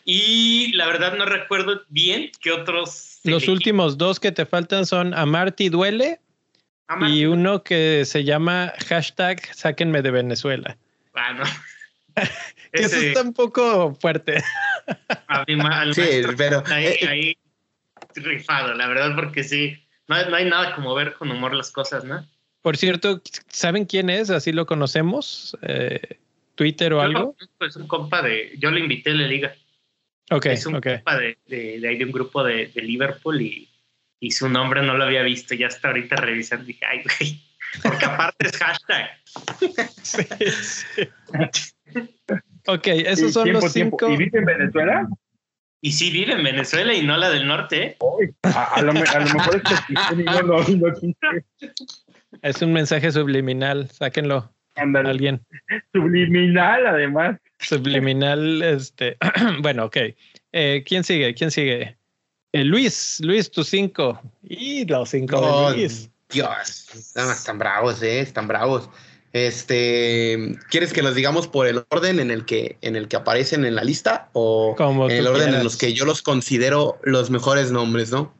y la verdad no recuerdo bien qué otros. Los últimos dos que te faltan son Amarty Duele y uno que se llama hashtag sáquenme de Venezuela. Bueno. *laughs* Eso está un poco fuerte. sí, pero eh, eh, ahí, rifado, la verdad, porque sí, no, hay nada como ver con humor las cosas, ¿no? Por cierto, ¿saben quién es? Así lo conocemos. Eh, Twitter o algo. Es un compa de. Yo lo invité a la liga. Ok. Es un compa de, de, de, un grupo de, de Liverpool y y su nombre no lo había visto. Ya hasta ahorita revisando dije, ay, güey. Porque aparte es hashtag. *laughs* Ok, esos son los cinco. ¿Y vive en Venezuela? Y sí vive en Venezuela y no la del norte. ¿eh? a, lo, mejor es que no, no, no, Es un mensaje subliminal, sáquenlo. Alguien. *laughs* Subliminal, además. Subliminal, este. *clears throat* bueno, ok. Eh, ¿Quién sigue? ¿Quién sigue? Eh, Luis, Luis, tus cinco. Y los cinco de Luis. Dios, están, bravos, ¿eh? Están bravos. Este, ¿quieres que los digamos por el orden en el que en el que aparecen en la lista o en el orden en los que yo los considero los mejores nombres, ¿no?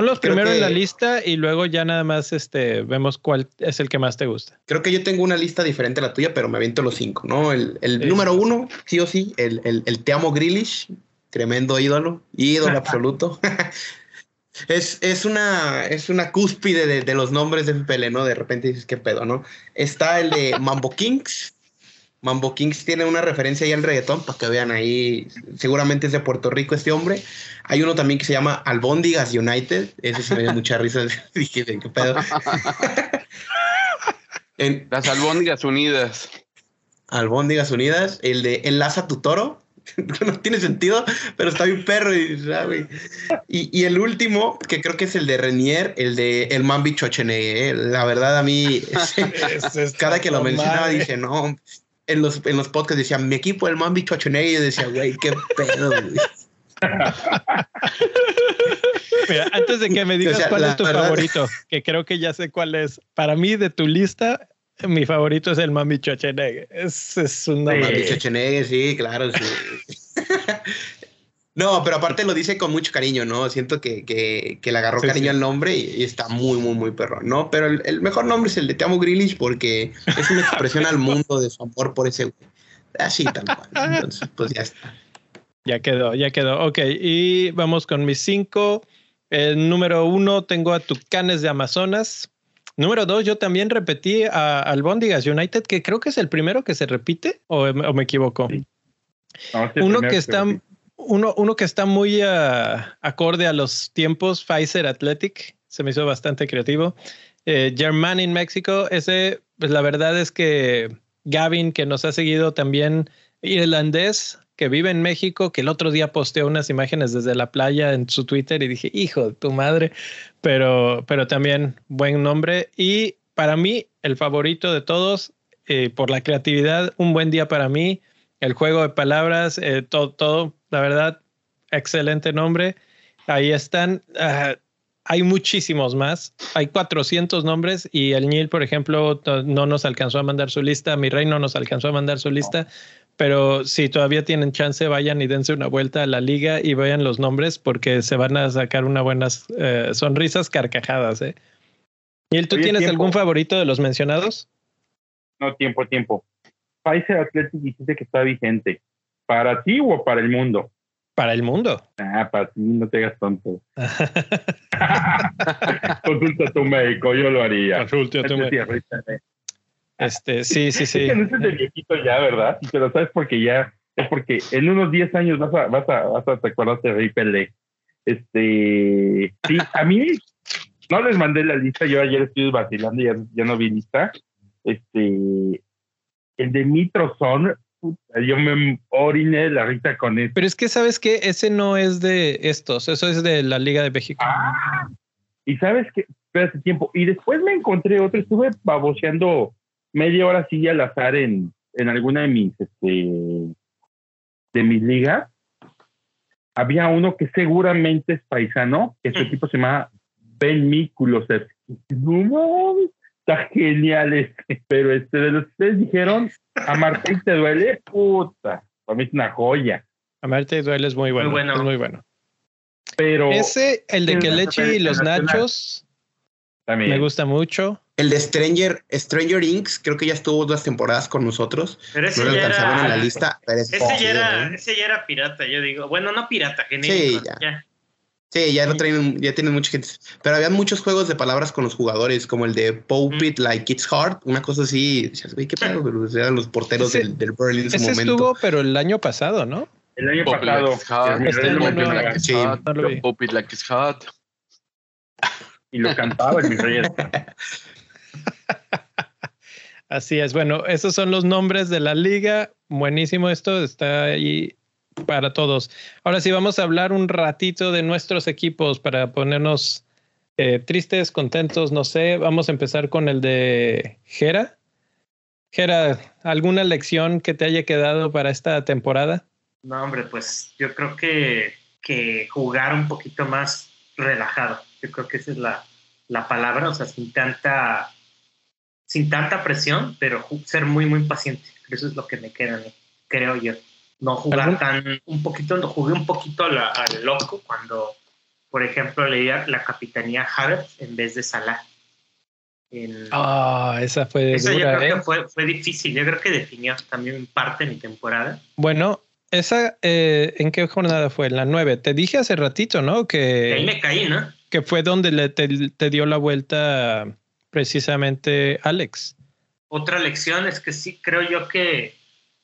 Ponlos primero en la lista y luego ya nada más este, vemos cuál es el que más te gusta. Creo que yo tengo una lista diferente a la tuya, pero me aviento los cinco, ¿no? El, número uno, sí o sí, el, el, Te Amo Grillish, tremendo ídolo, ídolo *laughs* absoluto. *laughs* es, es, una, es una cúspide de, los nombres de FPL, ¿no? De repente dices, ¿qué pedo, no? Está el de Mambo Kings. Mambo Kings tiene una referencia ahí al reggaetón, para que vean ahí, seguramente es de Puerto Rico este hombre. Hay uno también que se llama Albóndigas United, ese sí me dio mucha risa, *laughs* dije, ¿qué pedo? *laughs* Las Albóndigas Unidas. Albóndigas Unidas, el de Enlaza tu toro, *laughs* no tiene sentido, pero está bien perro. Y, y, el último, que creo que es el de Renier, el de El Mambi Chochenegue. ¿eh? La verdad, a mí, cada que lo mencionaba, dije, no, en los, en los podcasts decían, mi equipo, el Mambi Chochonei, y decía, güey, qué pedo, *laughs* Mira, antes de que me digas cuál es tu favorito, que creo que ya sé cuál es. Para mí, de tu lista, mi favorito es el Mami Chochenegue. Es, es una Mami Chochenegue, sí, claro, sí. *laughs* No, pero aparte lo dice con mucho cariño, ¿no? Siento que, que, que le agarró cariño al nombre y, está muy, muy, muy perro, ¿no? Pero el, mejor nombre es el de Te amo Grillish porque es una expresión al mundo de su amor por ese güey. Así tal cual. Entonces, pues ya está. Ya quedó, ya quedó. Ok, y vamos con mis cinco. El número uno tengo a Tucanes de Amazonas. Número dos, yo también repetí a Albondigas United, que creo que es el primero que se repite, o, me equivoco. uno que está uno, uno que está muy ah, acorde a los tiempos, Pfizer Athletic, se me hizo bastante creativo. Eh, German in México, ese, pues la verdad es que Gavin, que nos ha seguido también, irlandés, que vive en México, que el otro día posteó unas imágenes desde la playa en su Twitter y dije, hijo, tu madre, pero, pero también buen nombre. Y para mí, el favorito de todos, eh, por la creatividad, un buen día para mí, el juego de palabras, eh, todo, todo, la verdad, excelente nombre. Ahí están. Ah, hay muchísimos más. Hay 400 nombres y el Nil, por ejemplo, no nos alcanzó a mandar su lista. Mi rey no nos alcanzó a mandar su lista. Pero si todavía tienen chance, vayan y dense una vuelta a la liga y vean los nombres porque se van a sacar unas buenas eh, sonrisas carcajadas. ¿eh? ¿Y tú tienes algún favorito de los mencionados? No, tiempo, tiempo. Pfizer Athletic dijiste que está vigente. ¿Para ti o para el mundo? Para el mundo. Ah, para ti, no te hagas tonto. *laughs* Consulta a tu médico, yo lo haría. Consulta a tu médico. Este, sí, sí, sí. Es que no es de viejito ya, ¿verdad? Pero sabes porque ya, es porque en unos 10 años vas a, vas a, vas a recordarte de Rey Pelé. Este, sí, a mí no les mandé la lista, yo ayer estuve vacilando y ya, ya no vi lista. Este, el de Yo me oriné la rita con eso. Pero es que, ¿sabes que Ese no es de estos, eso es de la Liga de México. Ah, y sabes que, espérate tiempo, y después me encontré otro, estuve baboseando media hora así al azar en, en alguna de mis, este, de mis ligas. Había uno que seguramente es paisano, que su equipo se llama Ben Mículos. No está genial este. Pero este de los que ustedes dijeron, Amarte y te duele, puta. Para mí es una joya. Amarte y duele es muy bueno. Muy bueno. Es muy bueno. Pero. Ese, el de que leche y los nachos. También. Me gusta mucho. El de Stranger, Stranger Inks, creo que ya estuvo dos temporadas con nosotros. Pero ese no lo alcanzaban en la lista. ese, ya era, ese ya era pirata, yo digo. Bueno, no pirata, genérico. Sí, ya. Sí, ya lo traen, ya tienen mucha gente. Pero había muchos juegos de palabras con los jugadores, como el de Pope It Like It's Hard, una cosa así. ¿qué pedo? Pero eran los porteros del, del Berlin en su ese momento. estuvo, pero el año pasado, ¿no? El año pasado. Like sí. Pope It Like It's Hard. y lo cantaba en mis reyes. Así es. Bueno, esos son los nombres de la liga. Buenísimo esto, está ahí para todos. Ahora sí, vamos a hablar un ratito de nuestros equipos para ponernos eh, tristes, contentos, no sé. Vamos a empezar con el de Jera. Jera, ¿alguna lección que te haya quedado para esta temporada? No, hombre, pues yo creo que, jugar un poquito más relajado. Yo creo que esa es la, la palabra, o sea, sin tanta, sin tanta presión, pero ser muy, muy paciente. Eso es lo que me queda, creo yo. No jugar tan, un poquito, no, jugué un poquito al loco cuando, por ejemplo, leía la capitanía Havertz en vez de Salah. Ah, esa fue esa yo creo que ¿eh? fue, fue, difícil. Yo creo que definió también parte de mi temporada. Bueno, esa, eh, ¿en qué jornada fue? En la nueve. Te dije hace ratito, ¿no? Que ahí me caí, ¿no? Que fue donde le, te, dio la vuelta precisamente Alex. Otra lección es que sí creo yo que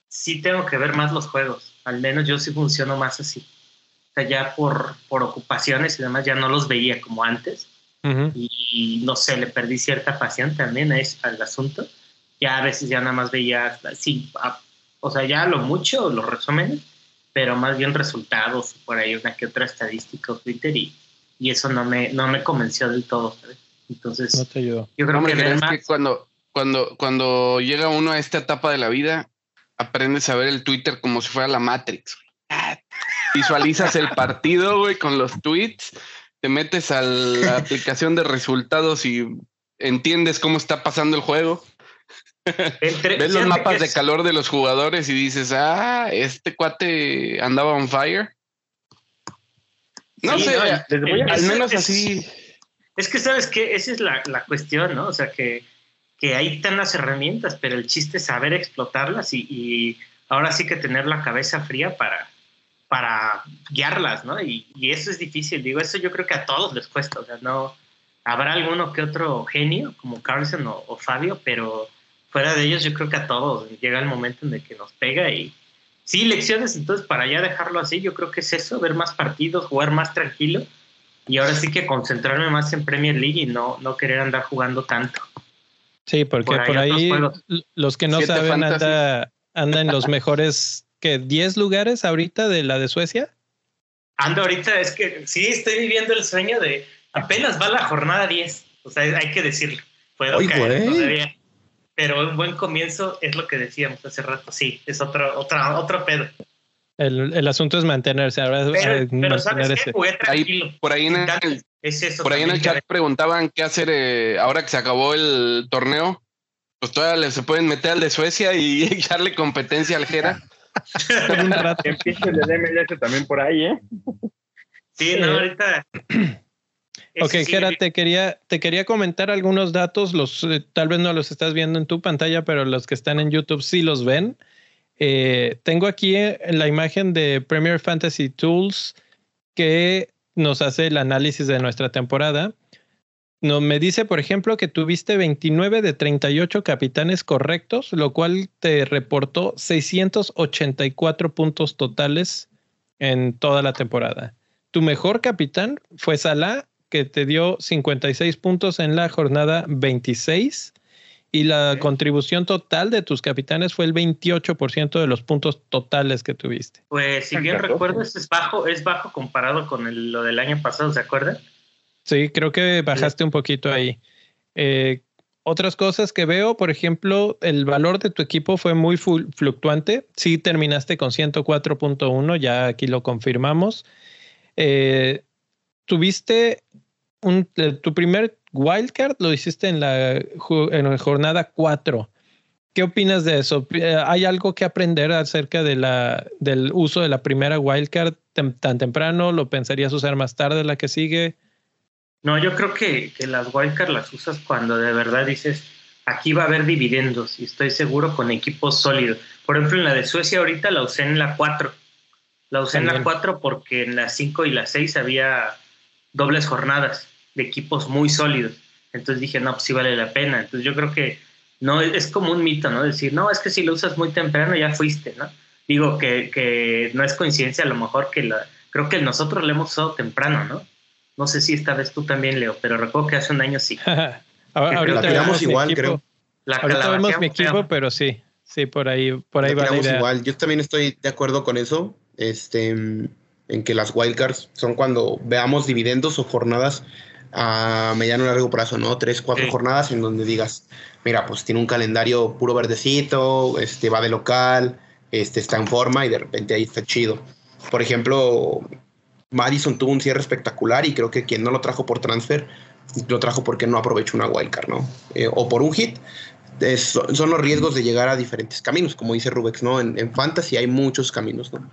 sí tengo que ver más los juegos. Al menos yo sí funciono más así. O sea, ya por, por ocupaciones y demás ya no los veía como antes y no sé, le perdí cierta pasión también a al asunto. Ya a veces ya nada más veía, sí, o sea, ya lo mucho, los resúmenes, pero más bien resultados, por ahí una que otra estadística o Twitter y, y eso no me, no me convenció del todo, Entonces, no te ayudó. yo creo que, cuando, cuando, cuando llega uno a esta etapa de la vida, aprendes a ver el Twitter como si fuera la Matrix. Visualizas el partido, güey, con los tweets te metes a la *laughs* aplicación de resultados y entiendes cómo está pasando el juego. Ves los mapas de calor de los jugadores y dices, ah, este cuate andaba on fire. No sé, al menos así. Es que sabes que esa es la, cuestión, ¿no? O sea, que, que ahí están las herramientas, pero el chiste es saber explotarlas y, y ahora sí que tener la cabeza fría para, para guiarlas, ¿no? Y, eso es difícil, digo, eso yo creo que a todos les cuesta, o sea, no, habrá alguno que otro genio como Carlson o, Fabio, pero fuera de ellos yo creo que a todos llega el momento en el que nos pega y sí, lecciones, entonces para ya dejarlo así, yo creo que es eso, ver más partidos, jugar más tranquilo y ahora sí que concentrarme más en Premier League y no, no querer andar jugando tanto. Sí, porque por ahí, los que no saben anda, anda en los *laughs* mejores que 10 lugares ahorita de la de Suecia. Ando ahorita, es que sí, estoy viviendo el sueño de apenas va la jornada 10. O sea, hay que decirlo. Puedo caer todavía. Pero un buen comienzo es lo que decíamos hace rato. Sí, es otro, otra, otro pedo. El, el, asunto es mantenerse. Ahora pero, ¿sabes qué? Jugué tranquilo. por ahí en el, por ahí en el chat preguntaban qué hacer eh, ahora que se acabó el torneo. Pues todavía se pueden meter al de Suecia y *laughs* echarle competencia al Jera. *laughs* Empieza el MLS también por ahí, ¿eh? Sí, no, ahorita. *clears throat* ok, Gera, te quería, te quería comentar algunos datos, los, eh, tal vez no los estás viendo en tu pantalla, pero los que están en YouTube sí los ven. Eh, tengo aquí la imagen de Premier Fantasy Tools que nos hace el análisis de nuestra temporada. No, me dice, por ejemplo, que tuviste 29 de 38 capitanes correctos, lo cual te reportó 684 puntos totales en toda la temporada. Tu mejor capitán fue Salah, que te dio 56 puntos en la jornada 26 y la contribución total de tus capitanes fue el 28% de los puntos totales que tuviste. Pues si bien recuerdo, es bajo, es bajo comparado con lo del año pasado, ¿se acuerdan? Sí, creo que bajaste un poquito ahí. Eh, otras cosas que veo, por ejemplo, el valor de tu equipo fue muy fluctuante. Sí, terminaste con 104.1, ya aquí lo confirmamos. Eh, tuviste un, eh, tu primer wildcard, lo hiciste en la, en jornada 4. ¿Qué opinas de eso? ¿Hay algo que aprender acerca de la, del uso de la primera wildcard tan temprano? ¿Lo pensarías usar más tarde la que sigue? No, yo creo que, que las wildcards las usas cuando de verdad dices, aquí va a haber dividendos y estoy seguro con equipos sólidos. Por ejemplo, en la de Suecia ahorita la usé en la 4. La usé en la 4 porque en la 5 y la 6 había dobles jornadas de equipos muy sólidos. Entonces dije, no, pues sí vale la pena. Entonces yo creo que no es como un mito, ¿no? Decir, no, es que si lo usas muy temprano ya fuiste, ¿no? Digo que, que no es coincidencia a lo mejor que la, creo que nosotros le hemos usado temprano, ¿no? No sé si esta vez tú también, Leo, pero recuerdo que hace un año sí. *laughs* ahorita la igual, creo. La ahorita vemos mi equipo, pero sí, sí, por ahí, por ahí va igual. Yo también estoy de acuerdo con eso. Este, en que las wildcards son cuando veamos dividendos o jornadas a mediano y largo plazo, ¿no? Tres, cuatro jornadas en donde digas, mira, pues tiene un calendario puro verdecito, este, va de local, este, está en forma y de repente ahí está chido. Por ejemplo, Madison tuvo un cierre espectacular y creo que quien no lo trajo por transfer, lo trajo porque no aprovechó una wildcard, ¿no? Eh, o por un hit. son los riesgos de llegar a diferentes caminos, como dice Rubex, ¿no? En, en fantasy hay muchos caminos, ¿no?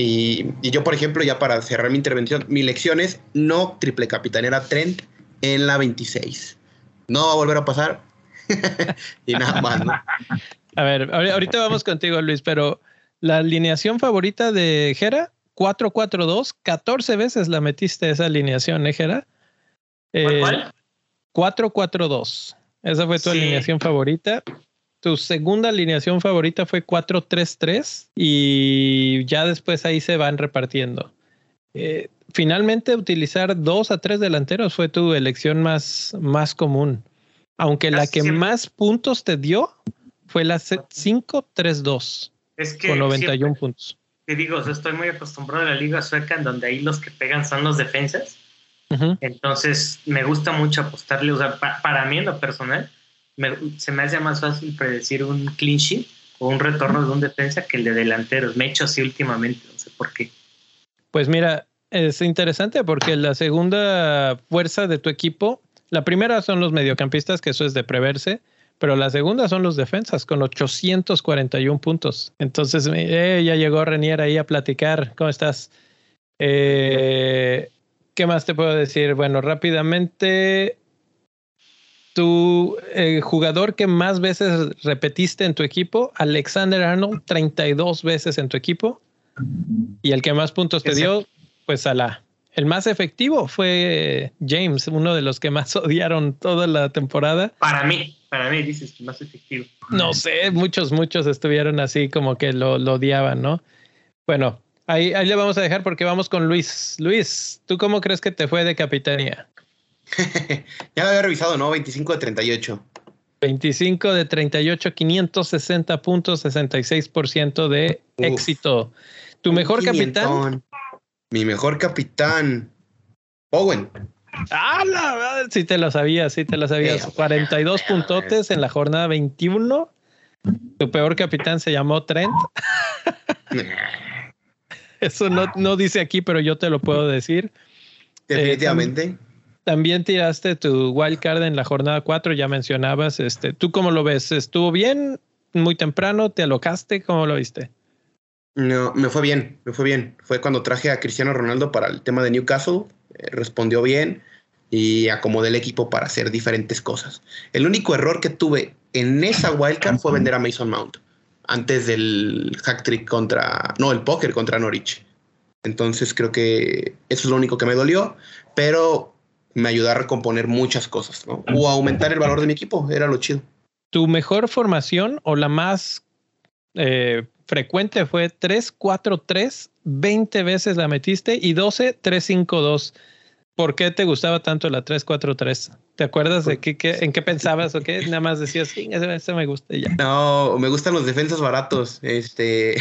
Y, yo, por ejemplo, ya para cerrar mi intervención, mi lección es no triple capitanera Trent en la 26. No va a volver a pasar. *laughs* y nada más, ¿no? A ver, ahorita vamos contigo, Luis, pero la alineación favorita de Jera, 4-4-2, 14 veces la metiste esa alineación, ¿eh, Jera? Eh, ¿Cuál? 4-4-2. Esa fue tu alineación favorita tu segunda alineación favorita fue 4-3-3 y ya después ahí se van repartiendo. Eh, finalmente utilizar dos a tres delanteros fue tu elección más, más común, aunque la que más puntos te dio fue la 5-3-2 es que con 91 puntos. Te digo, estoy muy acostumbrado a la liga sueca en donde ahí los que pegan son los defensas. Entonces me gusta mucho apostarle, o sea, para mí en lo personal, se me hace más fácil predecir un clean sheet o un retorno de un defensa que el de delanteros. Me he hecho así últimamente, no sé por qué. Pues mira, es interesante porque la segunda fuerza de tu equipo, la primera son los mediocampistas, que eso es de preverse, pero la segunda son los defensas con 841 puntos. Entonces, eh, ya llegó Renier ahí a platicar. ¿Cómo estás? Eh, ¿Qué más te puedo decir? Bueno, rápidamente, tu eh, jugador que más veces repetiste en tu equipo, Alexander Arnold, 32 veces en tu equipo. Y el que más puntos te dio, pues a la. El más efectivo fue James, uno de los que más *laughs* odiaron toda la temporada. Para mí, para mí dices que más efectivo. No sé, muchos, muchos estuvieron así como que lo, lo odiaban, ¿no? Bueno, ahí, ahí le vamos a dejar porque vamos con Luis. Luis, ¿tú cómo crees que te fue de capitanía? *laughs* ya lo había revisado, ¿no? 25 de 38. 25 de 38, 560 puntos, 66% de éxito. ¿Tu mejor capitán? Mi mejor capitán, Owen. Ah, la sí te lo sabías, sí te lo sabías. 42 puntotes en la jornada 21. Tu peor capitán se llamó Trent. *laughs* Eso no, no dice aquí, pero yo te lo puedo decir. Definitivamente. Eh, también tiraste tu wild card en la jornada 4, ya mencionabas. Este, ¿Tú cómo lo ves? ¿Estuvo bien? ¿Muy temprano? ¿Te alocaste? ¿Cómo lo viste? No, me fue bien, me fue bien. Fue cuando traje a Cristiano Ronaldo para el tema de Newcastle, eh, respondió bien y acomodé el equipo para hacer diferentes cosas. El único error que tuve en esa wildcard fue vender a Mason Mount antes del hack trick contra, no, el póker contra Norwich. Entonces creo que eso es lo único que me dolió, pero me ayudó a recomponer muchas cosas, ¿no? O aumentar el valor de mi equipo, era lo chido. ¿Tu mejor formación o la más eh, frecuente fue 3-4-3, 20 veces la metiste y 12-3-5-2? ¿Por qué te gustaba tanto la 3-4-3? ¿Te acuerdas de qué, *laughs* en qué pensabas o qué? Nada más decías, sí, ese, me gusta ya. No, me gustan los defensas baratos, este,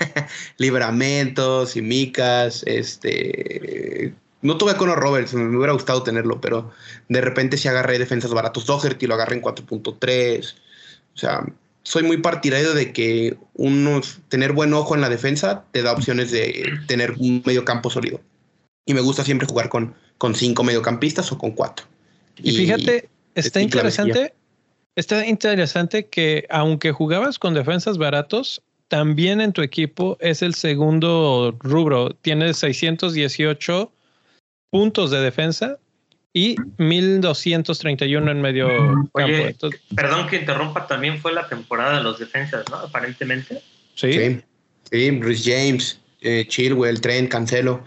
*laughs* libramentos y micas, este, no tuve a Conor Roberts, me hubiera gustado tenerlo, pero de repente sí agarré defensas baratos. Doherty lo agarré en 4.3. O sea, soy muy partidario de que uno, tener buen ojo en la defensa te da opciones de tener un medio campo sólido. Y me gusta siempre jugar con, con cinco mediocampistas o con cuatro. Y, fíjate, está interesante, está interesante que aunque jugabas con defensas baratos, también en tu equipo es el segundo rubro. Tienes 618 puntos de defensa y 1231 en medio campo. perdón que interrumpa, también fue la temporada de los defensas, ¿no? Aparentemente. Sí. Sí, Bruce James, eh, Chilwell, Trent, Cancelo,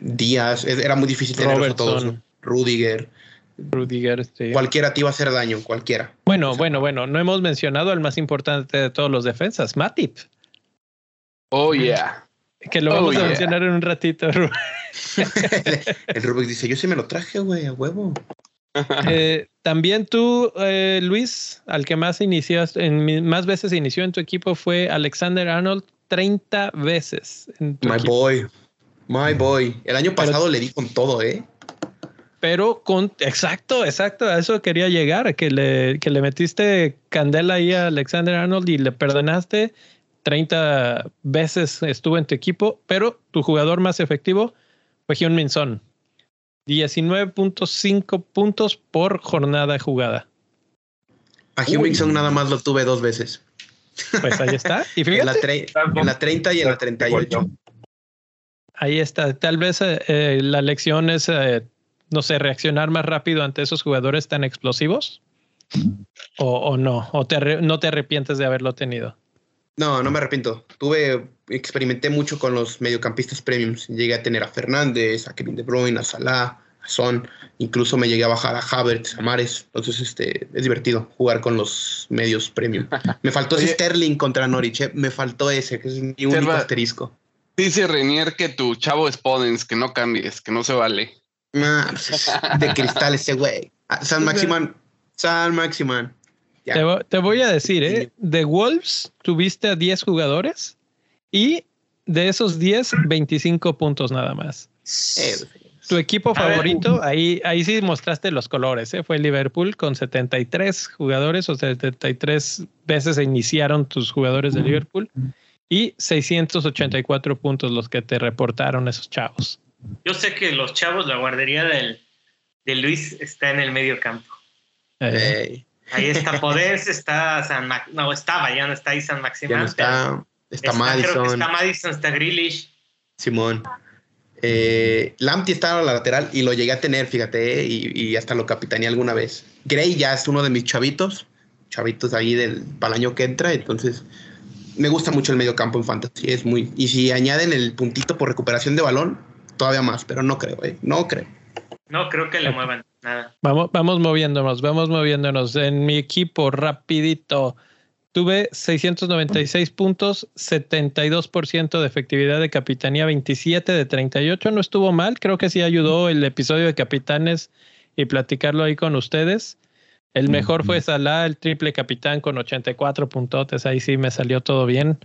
Díaz, era muy difícil tenerlos a todos. Rudiger. Rudiger, sí. Cualquiera te iba a hacer daño, cualquiera. Bueno, bueno, bueno, no hemos mencionado al más importante de todos los defensas, Matip. Oh, yeah. Que lo vamos a mencionar en un ratito, *laughs* el Rubik dice, yo sí me lo traje, güey, a huevo. Eh, también tú, eh, Luis, al que más inició, en, más veces inició en tu equipo fue Alexander Arnold, 30 veces. my boy, my boy. El año pasado le di con todo, ¿eh? Pero con, exacto, exacto, a eso quería llegar, que le, que le metiste candela ahí a Alexander Arnold y le perdonaste. 30 veces estuvo en tu equipo, pero tu jugador más efectivo fue Hyun Min Son. 19.5 puntos por jornada jugada. A Hummingson nada más lo tuve dos veces. Pues ahí está. *laughs* Y en, la 30 y en la 38. Ahí está. Tal vez eh, eh, la lección es, eh, no sé, reaccionar más rápido ante esos jugadores tan explosivos. O, no, o no te arrepientes de haberlo tenido. No, no me arrepiento. Tuve, experimenté mucho con los mediocampistas premiums. Llegué a tener a Fernández, a Kevin De Bruyne, a Salah, a Son. Incluso me llegué a bajar a Havertz, a Mares. Entonces, este, es divertido jugar con los medios premium. *laughs* Me faltó Sterling contra Norwich. Eh. Me faltó ese, que es mi único asterisco. Dice Renier que tu chavo es Podens, que no cambies, que no se vale. Pues de cristal ese güey. Ah, San *laughs* Maximan. San Maximan. Te, voy a decir, ¿eh? De Wolves tuviste a 10 jugadores y de esos 10, 25 puntos nada más. Eh, tu equipo favorito, ahí, ahí sí mostraste los colores, ¿eh? fue Liverpool con 73 jugadores o 73 veces se iniciaron tus jugadores de Liverpool y 684 puntos los que te reportaron esos chavos. Yo sé que los chavos, la guardería del, de Luis está en el medio campo. Ahí está Podés, está San no estaba, ya no está ahí San Maximán. está, está, Madison. está Madison, está Grealish. Simón. Eh, Lamptey estaba a la lateral y lo llegué a tener, fíjate, y, hasta lo capitaneé alguna vez. Gray ya es uno de mis chavitos, chavitos ahí del para año que entra, entonces me gusta mucho el medio campo en fantasy, es muy y si añaden el puntito por recuperación de balón, todavía más, pero no creo, eh, no creo. No creo que le muevan nada. Vamos, vamos moviéndonos, vamos moviéndonos. En mi equipo, rapidito, tuve 696 puntos, 72% de efectividad de capitanía, 27 de 38. No estuvo mal, creo que sí ayudó el episodio de capitanes y platicarlo ahí con ustedes. El mejor fue Salah, el triple capitán con 84 puntotes. Ahí sí me salió todo bien.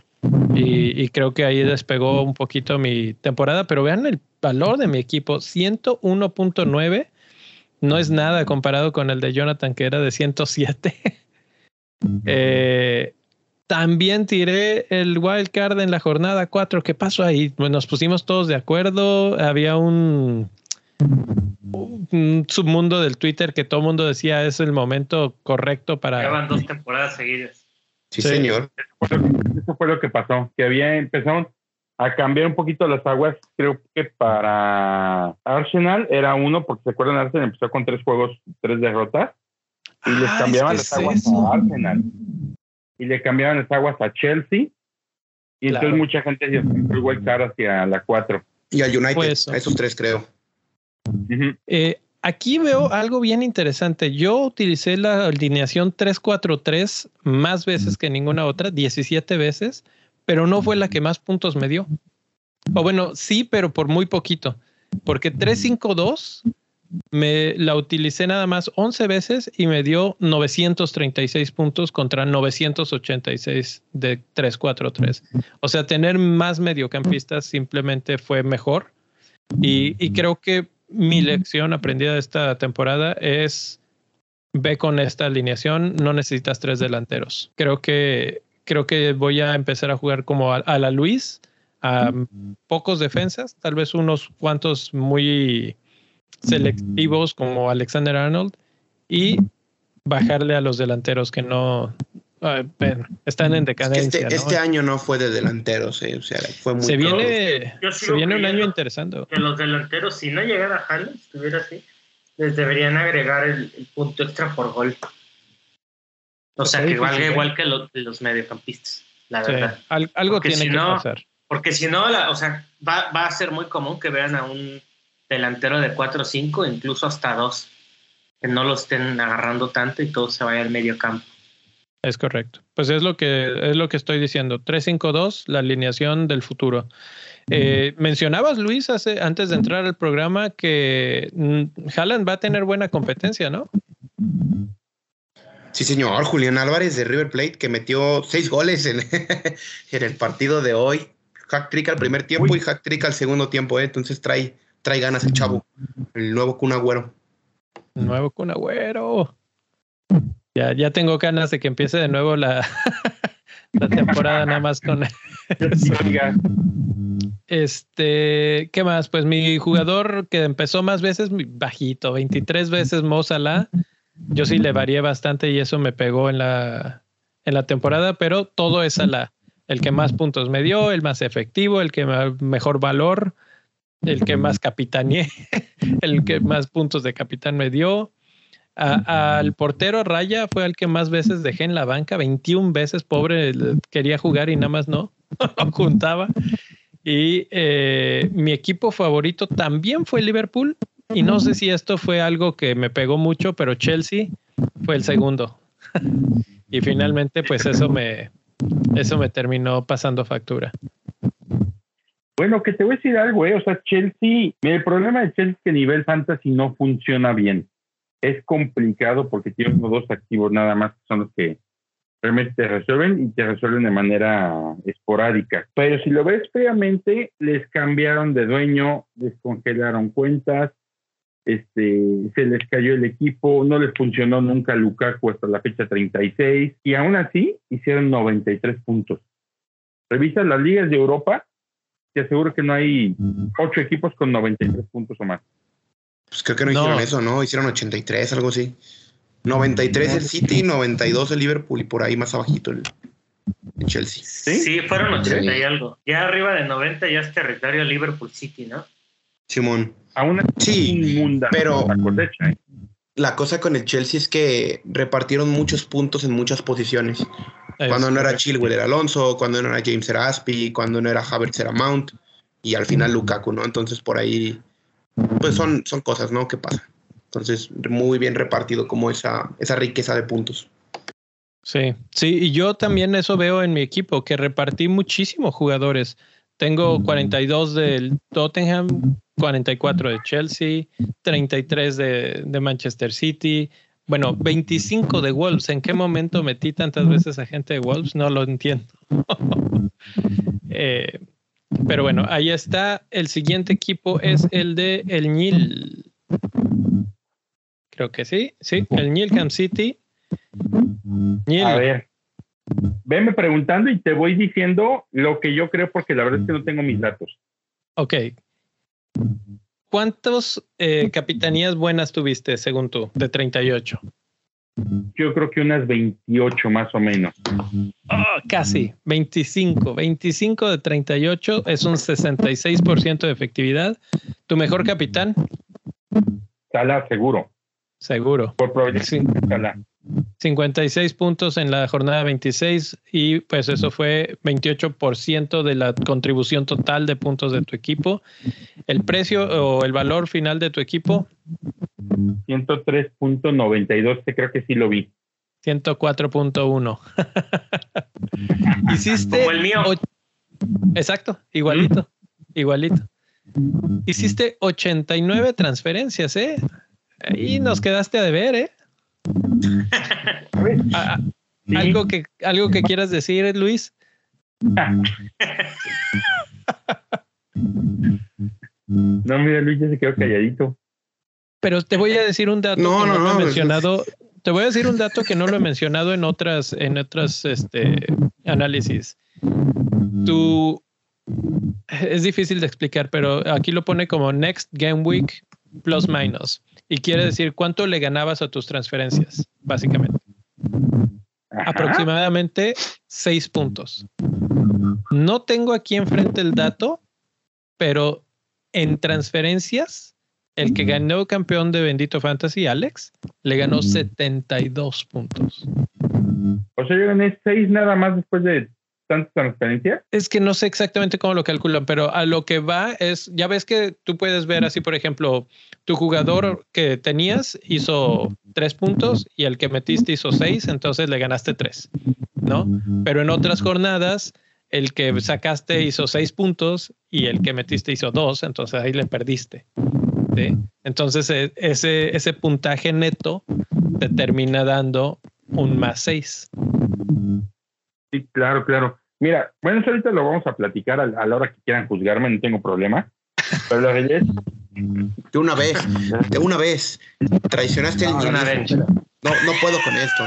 Y, creo que ahí despegó un poquito mi temporada, pero vean el valor de mi equipo, 101.9, no es nada comparado con el de Jonathan que era de 107. Eh, también tiré el wild card en la jornada 4. ¿Qué pasó ahí? nos pusimos todos de acuerdo. Había un, un submundo del Twitter que todo el mundo decía es el momento correcto para. Llevan dos temporadas seguidas. Sí, señor. Eso fue, lo, que pasó, que había empezaron a cambiar un poquito las aguas. Creo que para Arsenal era uno, porque se acuerdan, Arsenal empezó con tres juegos, tres derrotas, y les ah, cambiaban las aguas a Arsenal. Y le cambiaban las aguas a Chelsea. Y entonces mucha gente se fue el hacia la cuatro. Y al United, a esos tres creo. Aquí veo algo bien interesante. Yo utilicé la alineación 343 más veces que ninguna otra, 17 veces, pero no fue la que más puntos me dio. O bueno, sí, pero por muy poquito, porque 352 me la utilicé nada más 11 veces y me dio 936 puntos contra 986 de 343. O sea, tener más mediocampistas simplemente fue mejor. Y, y creo que mi lección aprendida de esta temporada es ve con esta alineación, no necesitas tres delanteros. Creo que creo que voy a empezar a jugar como a, la Luis, a pocos defensas, tal vez unos cuantos muy selectivos como Alexander Arnold y bajarle a los delanteros que no, están en decadencia. este, este, año no fue de delanteros, eh, o sea, fue muy. Se viene, se viene un año interesante. Que los delanteros, si no llegara a Haaland, estuviera así, les deberían agregar el, punto extra por gol. O sea, que valga igual que los, mediocampistas, la verdad. algo tiene que pasar. Porque si no, o sea, va, va a ser muy común que vean a un delantero de 4 o 5, incluso hasta 2, que no lo estén agarrando tanto y todo se vaya al medio campo. Es correcto. Pues es lo que es lo que estoy diciendo. 352, la alineación del futuro. Eh, mencionabas, Luis, hace, antes de entrar al programa que mm, Haaland va a tener buena competencia, ¿no? Sí, señor. Julián Álvarez de River Plate, que metió seis goles en, *laughs* el partido de hoy. Hack trick al primer tiempo y hack trick al segundo tiempo, ¿eh? entonces trae, trae ganas el chavo, el nuevo Kun Agüero. Nuevo Kun Agüero. Ya, ya tengo ganas de que empiece de nuevo la, *laughs* temporada nada más con Este, ¿qué más? Pues mi jugador que empezó más veces, bajito, 23 veces Mozala. Yo sí le varié bastante y eso me pegó en la, en la temporada, pero todo es a la, el que más puntos me dio, el más efectivo, el que mejor valor, el que más capitaneé, *laughs* el que más puntos de capitán me dio. al portero Raya fue el que más veces dejé en la banca, 21 veces, pobre, quería jugar y nada más no, *laughs* no juntaba. Y eh, mi equipo favorito también fue Liverpool. Y no sé si esto fue algo que me pegó mucho, pero Chelsea fue el segundo. y finalmente, pues eso me, eso me terminó pasando factura. Bueno, que te voy a decir algo, ¿eh? O sea, Chelsea, el problema de Chelsea es que nivel fantasy no funciona bien. Es complicado porque tiene dos activos nada más que son los que realmente te resuelven y te resuelven de manera esporádica. Pero si lo ves fríamente, les cambiaron de dueño, les congelaron cuentas, este, se les cayó el equipo, no les funcionó nunca Lukaku hasta la fecha 36 y aún así hicieron 93 puntos. Revisa las ligas de Europa, te aseguro que no hay ocho equipos con 93 puntos o más. Pues creo que no, hicieron eso, ¿no? Hicieron 83, algo así. 93 el City, 92 el Liverpool y por ahí más abajito el, Chelsea. ¿Sí? fueron 80 y algo. Ya arriba de 90 ya es territorio Liverpool City, ¿no? Simón. Aún sí, pero ¿eh? la, cosa con el Chelsea es que repartieron muchos puntos en muchas posiciones. cuando no era Chilwell era Alonso, cuando no era James era Aspi, cuando no era Havertz era Mount y al final Lukaku, ¿no? Entonces por ahí, pues son, son cosas, ¿no? Que pasan. Entonces, muy bien repartido como esa, esa riqueza de puntos. Sí, sí, y yo también eso veo en mi equipo, que repartí muchísimos jugadores. Tengo 42 del Tottenham, 44 de Chelsea, 33 de, de, Manchester City, bueno, 25 de Wolves. ¿En qué momento metí tantas veces a gente de Wolves? No lo entiendo. *laughs* Eh, pero bueno, ahí está. El siguiente equipo es el de El Nil. Creo que sí, sí, el Nilcam City. A ver, venme preguntando y te voy diciendo lo que yo creo porque la verdad es que no tengo mis datos. Ok, ¿Cuántas eh, capitanías buenas tuviste, según tú, de 38? Yo creo que unas 28 más o menos. Oh, casi, 25. 25 de 38 es un 66% de efectividad. ¿Tu mejor capitán? Sala, seguro. Seguro. Por probabilidad, Sala. 56 puntos en la jornada 26 y pues eso fue 28% de la contribución total de puntos de tu equipo. ¿El precio o el valor final de tu equipo? 103.92, creo que sí lo vi. 104.1. *laughs* Hiciste... Como el mío. Exacto, igualito, igualito. Hiciste 89 transferencias, ¿eh? Ahí nos quedaste a deber, ¿eh? ¿Algo, que, ¿Algo que quieras decir, Luis? No, mira, Luis ya se quedó calladito. Pero te voy a decir un dato no, que no, no, lo he mencionado. Te voy a decir un dato que no lo he mencionado en otras, en otras este, análisis. Tú es difícil de explicar, pero aquí lo pone como next game week plus minus y quiere decir cuánto le ganabas a tus transferencias, básicamente. Aproximadamente seis puntos. No tengo aquí enfrente el dato, pero en transferencias, el que ganó campeón de Bendito Fantasy, Alex, le ganó 72 puntos. O sea, yo gané seis nada más después de tanta transferencia? Es que no sé exactamente cómo lo calculan, pero a lo que va es, ya ves que tú puedes ver así, por ejemplo, tu jugador que tenías hizo tres puntos y el que metiste hizo seis, entonces le ganaste tres, ¿no? Pero en otras jornadas el que sacaste hizo seis puntos y el que metiste hizo dos, entonces ahí le perdiste. Entonces e, ese, ese puntaje neto te termina dando un más seis. Sí, claro, claro. Mira, bueno, eso ahorita lo vamos a platicar a, la hora que quieran juzgarme, no tengo problema. Pero la realidad es... *laughs* De una vez, de una vez, traicionaste no, el una No, no puedo con esto.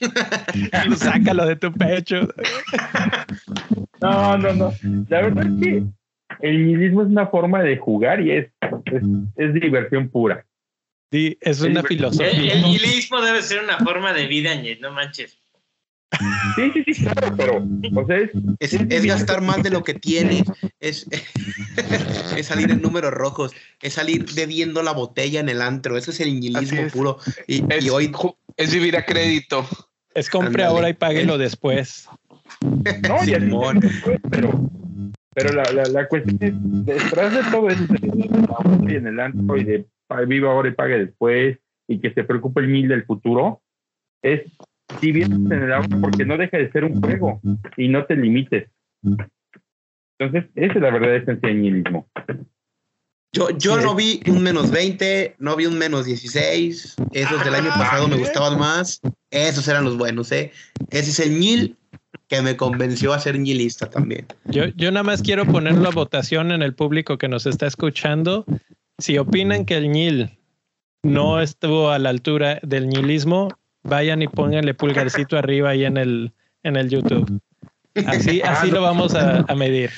*laughs* Sácalo de tu pecho. No, no, no. La verdad es que el nihilismo es una forma de jugar y es, es, diversión pura. Sí, es una filosofía. El, nihilismo debe ser una forma de vida, no manches. Sí, sí, sí, claro, pero es, gastar más de lo que tienes, es, *laughs* es salir en números rojos, es salir bebiendo la botella en el antro, eso es el nihilismo puro. Y, hoy es vivir a crédito. Es compre ahora y páguelo después. *laughs* No, pero, pero la, la, la, cuestión es, detrás de todo eso, y en el antro y de viva ahora y pague después, y que se preocupe el mil del futuro, es si vienes en el agua porque no deja de ser un juego y no te limites. Entonces, esa es la verdad esencia del nihilismo. Yo, yo no vi un menos 20, no vi un menos 16. Esos del año pasado me gustaban más. Esos eran los buenos, ¿eh? Ese es el Nil que me convenció a ser nihilista también. Yo, yo nada más quiero ponerlo a votación en el público que nos está escuchando. Si opinan que el Nil no estuvo a la altura del nihilismo, vayan y pónganle pulgarcito arriba ahí en el, en el YouTube. Así, así lo vamos a, a medir.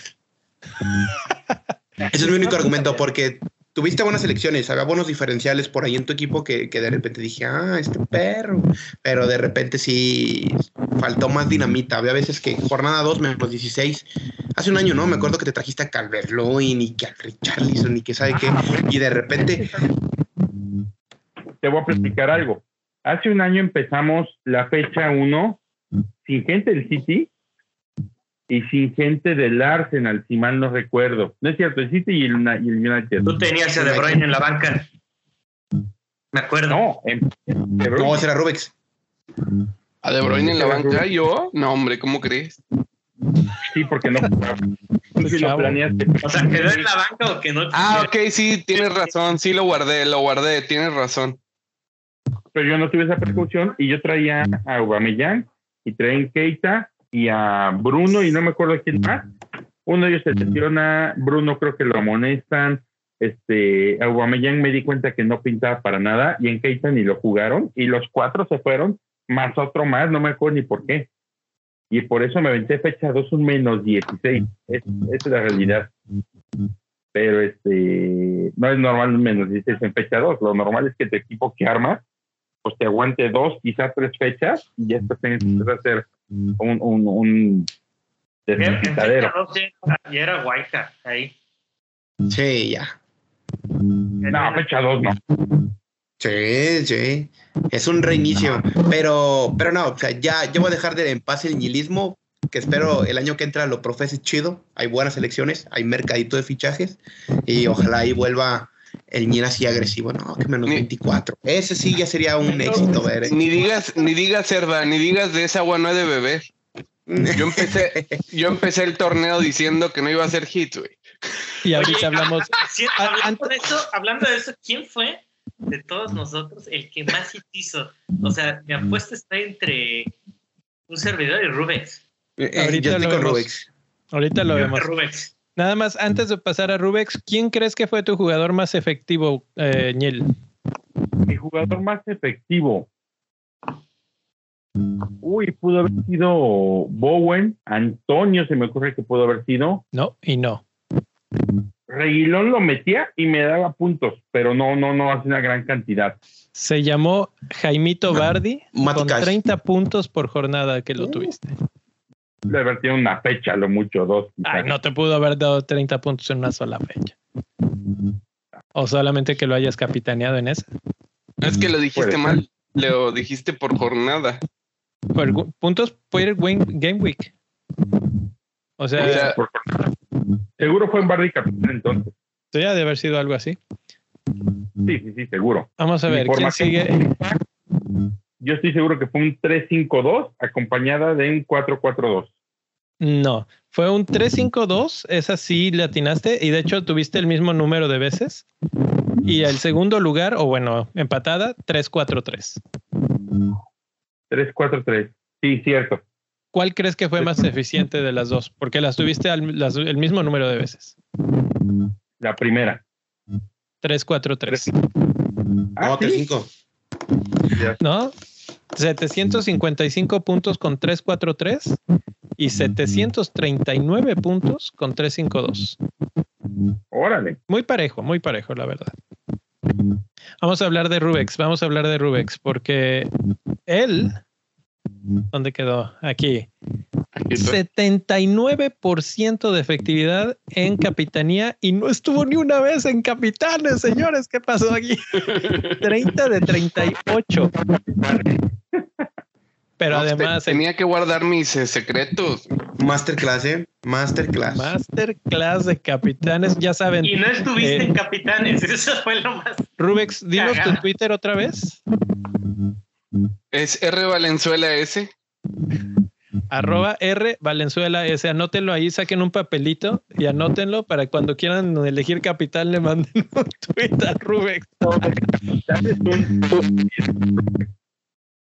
Ese es mi único argumento, porque tuviste buenas elecciones, había buenos diferenciales por ahí en tu equipo que, que, de repente dije, ah, este perro, pero de repente sí faltó más dinamita. Había veces que jornada 2 menos 16, hace un año, ¿no? Me acuerdo que te trajiste a Calvert Lewin y que a Richarlison y que sabe qué, y de repente... Te voy a platicar algo. Hace un año empezamos la fecha 1 sin gente del City y sin gente del Arsenal, si mal no recuerdo. No es cierto, el City y el, United. Tú tenías a De Bruyne en la banca. Me acuerdo. No, en, no, ese era Rubix. ¿A De Bruyne en la banca? ¿Yo? No, hombre, ¿cómo crees? Sí, porque no. *laughs* si lo planeaste. O sea, ¿quedó en la banca o que no? Ah, ok, sí, tienes razón. Sí, lo guardé, lo guardé, tienes razón. Pero yo no tuve esa precaución y yo traía a Aubameyang y traía a Keita y a Bruno y no me acuerdo quién más. Uno de ellos se lesiona, Bruno creo que lo amonestan, este, Aubameyang me di cuenta que no pintaba para nada y en Keita ni lo jugaron y los cuatro se fueron, más otro más, no me acuerdo ni por qué. Y por eso me aventé fecha 2 un menos 16. esa es la realidad. Pero este, no es normal un menos 16 en fecha 2. Lo normal es que tu equipo que armas, pues te aguante dos, quizás tres fechas y ya después tienes que hacer un, un, un Y era Guayca ahí. Sí, ya. No, fecha 2 no. Sí, sí. Es un reinicio. Pero, pero no, o sea, ya yo voy a dejar de en paz el nihilismo, que espero el año que entra lo profese chido. Hay buenas elecciones, hay mercadito de fichajes y ojalá ahí vuelva el Nil así agresivo. No, que menos 24. Ese sí ya sería un éxito ver. ¿eh? Ni digas, ni digas, Cerda, ni digas de esa agua no es de beber. Yo empecé, yo empecé el torneo diciendo que no iba a ser hit, güey. Y ahorita hablamos. hablando, de eso, hablando de eso, ¿quién fue de todos nosotros el que más hit hizo? O sea, mi apuesta está entre un servidor y Rubex. Eh, eh, ahorita, lo vemos. ahorita lo vemos. Nada más, antes de pasar a Rubex, ¿quién crees que fue tu jugador más efectivo, eh, Mi jugador más efectivo. Uy, pudo haber sido Bowen, Antonio se me ocurre que pudo haber sido. No, y no. Reguilón lo metía y me daba puntos, pero no, no, no hace una gran cantidad. Se llamó Jaimito Bardi con 30 puntos por jornada que lo uh. tuviste de haber tenido una fecha, lo mucho dos. Ay, no te pudo haber dado 30 puntos en una sola fecha. O solamente que lo hayas capitaneado en esa. Es que lo dijiste mal, lo dijiste por jornada. Por puntos por Game Week. O sea, seguro fue en Bardi Capitán entonces. Debería de haber sido algo así. Sí, sí, sí, seguro. Vamos a ver, ¿quién sigue? Yo estoy seguro que fue un 3-5-2 acompañada de un 4-4-2. No, fue un 3-5-2, esa sí le atinaste y de hecho tuviste el mismo número de veces. Y el segundo lugar, o bueno, empatada, 3-4-3. 3-4-3, sí, cierto. ¿Cuál crees que fue más eficiente de las dos? Porque las tuviste el mismo número de veces. La primera. 3-4-3. Ah, 3-5. ¿No? 755 puntos con 343 y 739 puntos con 352. Órale. Muy parejo, muy parejo, la verdad. Vamos a hablar de Rubex, vamos a hablar de Rubex, porque él, ¿dónde quedó? Aquí. 79% de efectividad en capitanía y no estuvo ni una vez en capitanes, señores. ¿Qué pasó aquí? *laughs* 30 de 38. Pero además. tenía que guardar mis eh, secretos. Masterclass, ¿eh? Masterclass. Masterclass de capitanes, ya saben. Y no estuviste eh, en capitanes, *laughs* eso fue lo más. Rubex, dinos tu Twitter otra vez. Es R Valenzuela S. Arroba R Valenzuela S. Anótenlo ahí, saquen un papelito y anótenlo para cuando quieran elegir capital le manden *laughs* un tweet a Rubex.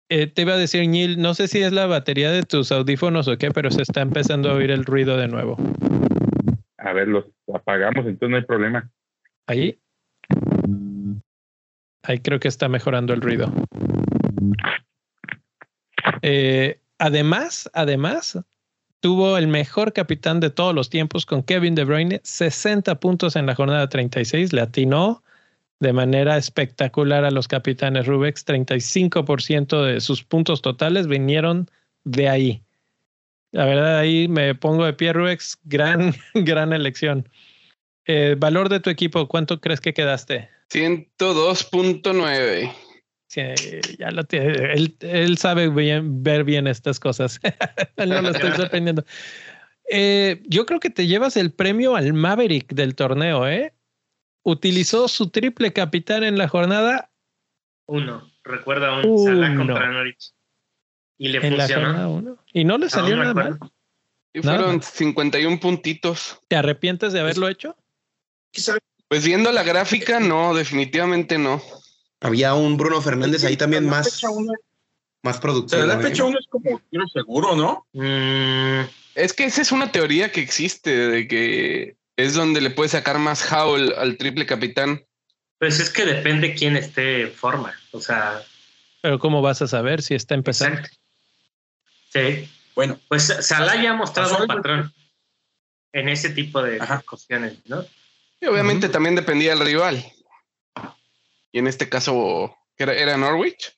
Eh, te iba a decir, Neil, no sé si es la batería de tus audífonos o qué, pero se está empezando a oír el ruido de nuevo. A ver, los apagamos, entonces no hay problema. Ahí. Ahí creo que está mejorando el ruido. Eh, además, además, tuvo el mejor capitán de todos los tiempos con Kevin De Bruyne, 60 puntos en la jornada 36, le atinó de manera espectacular a los capitanes Rubex. 35% de sus puntos totales vinieron de ahí. La verdad, ahí me pongo de pie, Rubex. Gran, *laughs* gran elección. Eh, valor de tu equipo, ¿cuánto crees que quedaste? 102.9. Sí, ya lo tiene. Él, sabe bien, ver bien estas cosas. *laughs* no lo estoy sorprendiendo. Eh, yo creo que te llevas el premio al Maverick del torneo, ¿eh? utilizó su triple capitán en la jornada. Uno. Recuerda un Salah contra Norwich. Y le funcionó. Y no le salió nada mal. Y fueron 51 puntitos. ¿Te arrepientes de haberlo hecho? Pues viendo la gráfica, no, definitivamente no. Había un Bruno Fernández ahí también más, más productivo. la fecha uno es como seguro, ¿no? Mm, es que esa es una teoría que existe de que es donde le puede sacar más howl al triple capitán. Pues es que depende quién esté en forma. O sea. Pero ¿cómo vas a saber si está empezando? Sí. Bueno. Pues Salah ya ha mostrado un patrón en ese tipo de cuestiones, ¿no? Y obviamente también dependía del rival. Y en este caso, ¿era, era Norwich?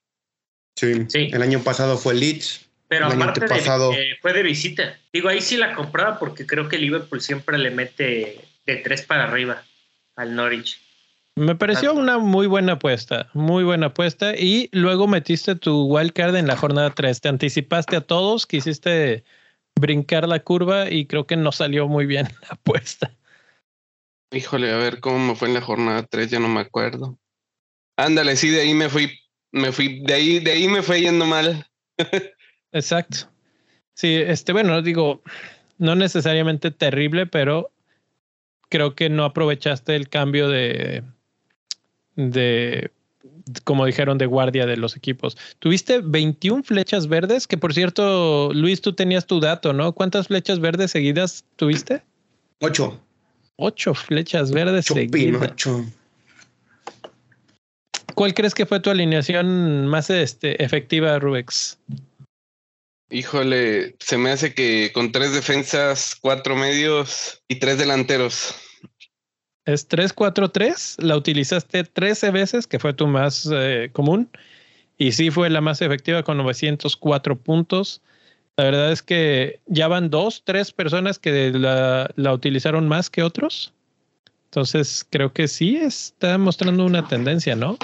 Sí. sí. El año pasado fue Leeds. Pero aparte de, fue de visita. Digo, ahí sí la compraba porque creo que Liverpool siempre le mete de tres para arriba al Norwich. Me pareció una muy buena apuesta, muy buena apuesta. Y luego metiste tu wildcard en la jornada 3. Te anticipaste a todos, quisiste brincar la curva y creo que no salió muy bien *laughs* la apuesta. Híjole, a ver cómo me fue en la jornada 3, ya no me acuerdo. Ándale, sí, de ahí me fui, me fui, de ahí, de ahí me fue yendo mal. *laughs* Exacto. Sí, este, bueno, digo, no necesariamente terrible, pero creo que no aprovechaste el cambio de, de, como dijeron, de guardia de los equipos. Tuviste 21 flechas verdes, que por cierto, Luis, tú tenías tu dato, ¿no? ¿Cuántas flechas verdes seguidas tuviste? Ocho. Ocho flechas verdes seguidas. Ocho. ¿Cuál crees que fue tu alineación más este, efectiva, Rubex? Híjole, se me hace que con tres defensas, cuatro medios y tres delanteros. Es 3-4-3, la utilizaste 13 veces, que fue tu más eh, común, y sí fue la más efectiva con 904 puntos. La verdad es que ya van dos, tres personas que la, la utilizaron más que otros. Entonces creo que sí está mostrando una tendencia, ¿no?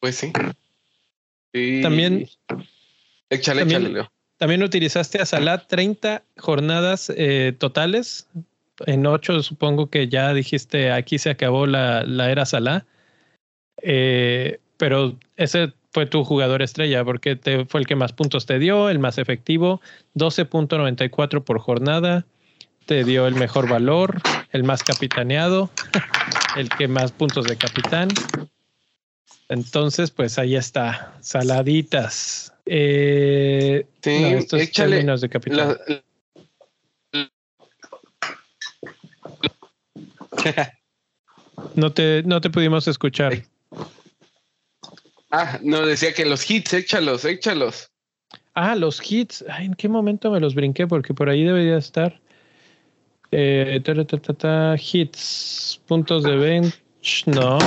Pues sí. También Échale, también, échale, Leo. También utilizaste a Salah 30 jornadas eh, totales. En 8 supongo que ya dijiste aquí se acabó la, la era Salah. Eh, pero ese fue tu jugador estrella porque te, fue el que más puntos te dio, el más efectivo, 12.94 por jornada, te dio el mejor valor, el más capitaneado, el que más puntos de capitán. Entonces, pues ahí está, saladitas. Eh, sí, estos échale términos de capitán. la- No te, no te pudimos escuchar. ah, no, decía que los hits, échalos, échalos. Ah, los hits. Ay, ¿En qué momento me los brinqué? Porque por ahí debería estar. Eh, hits, puntos de bench, no.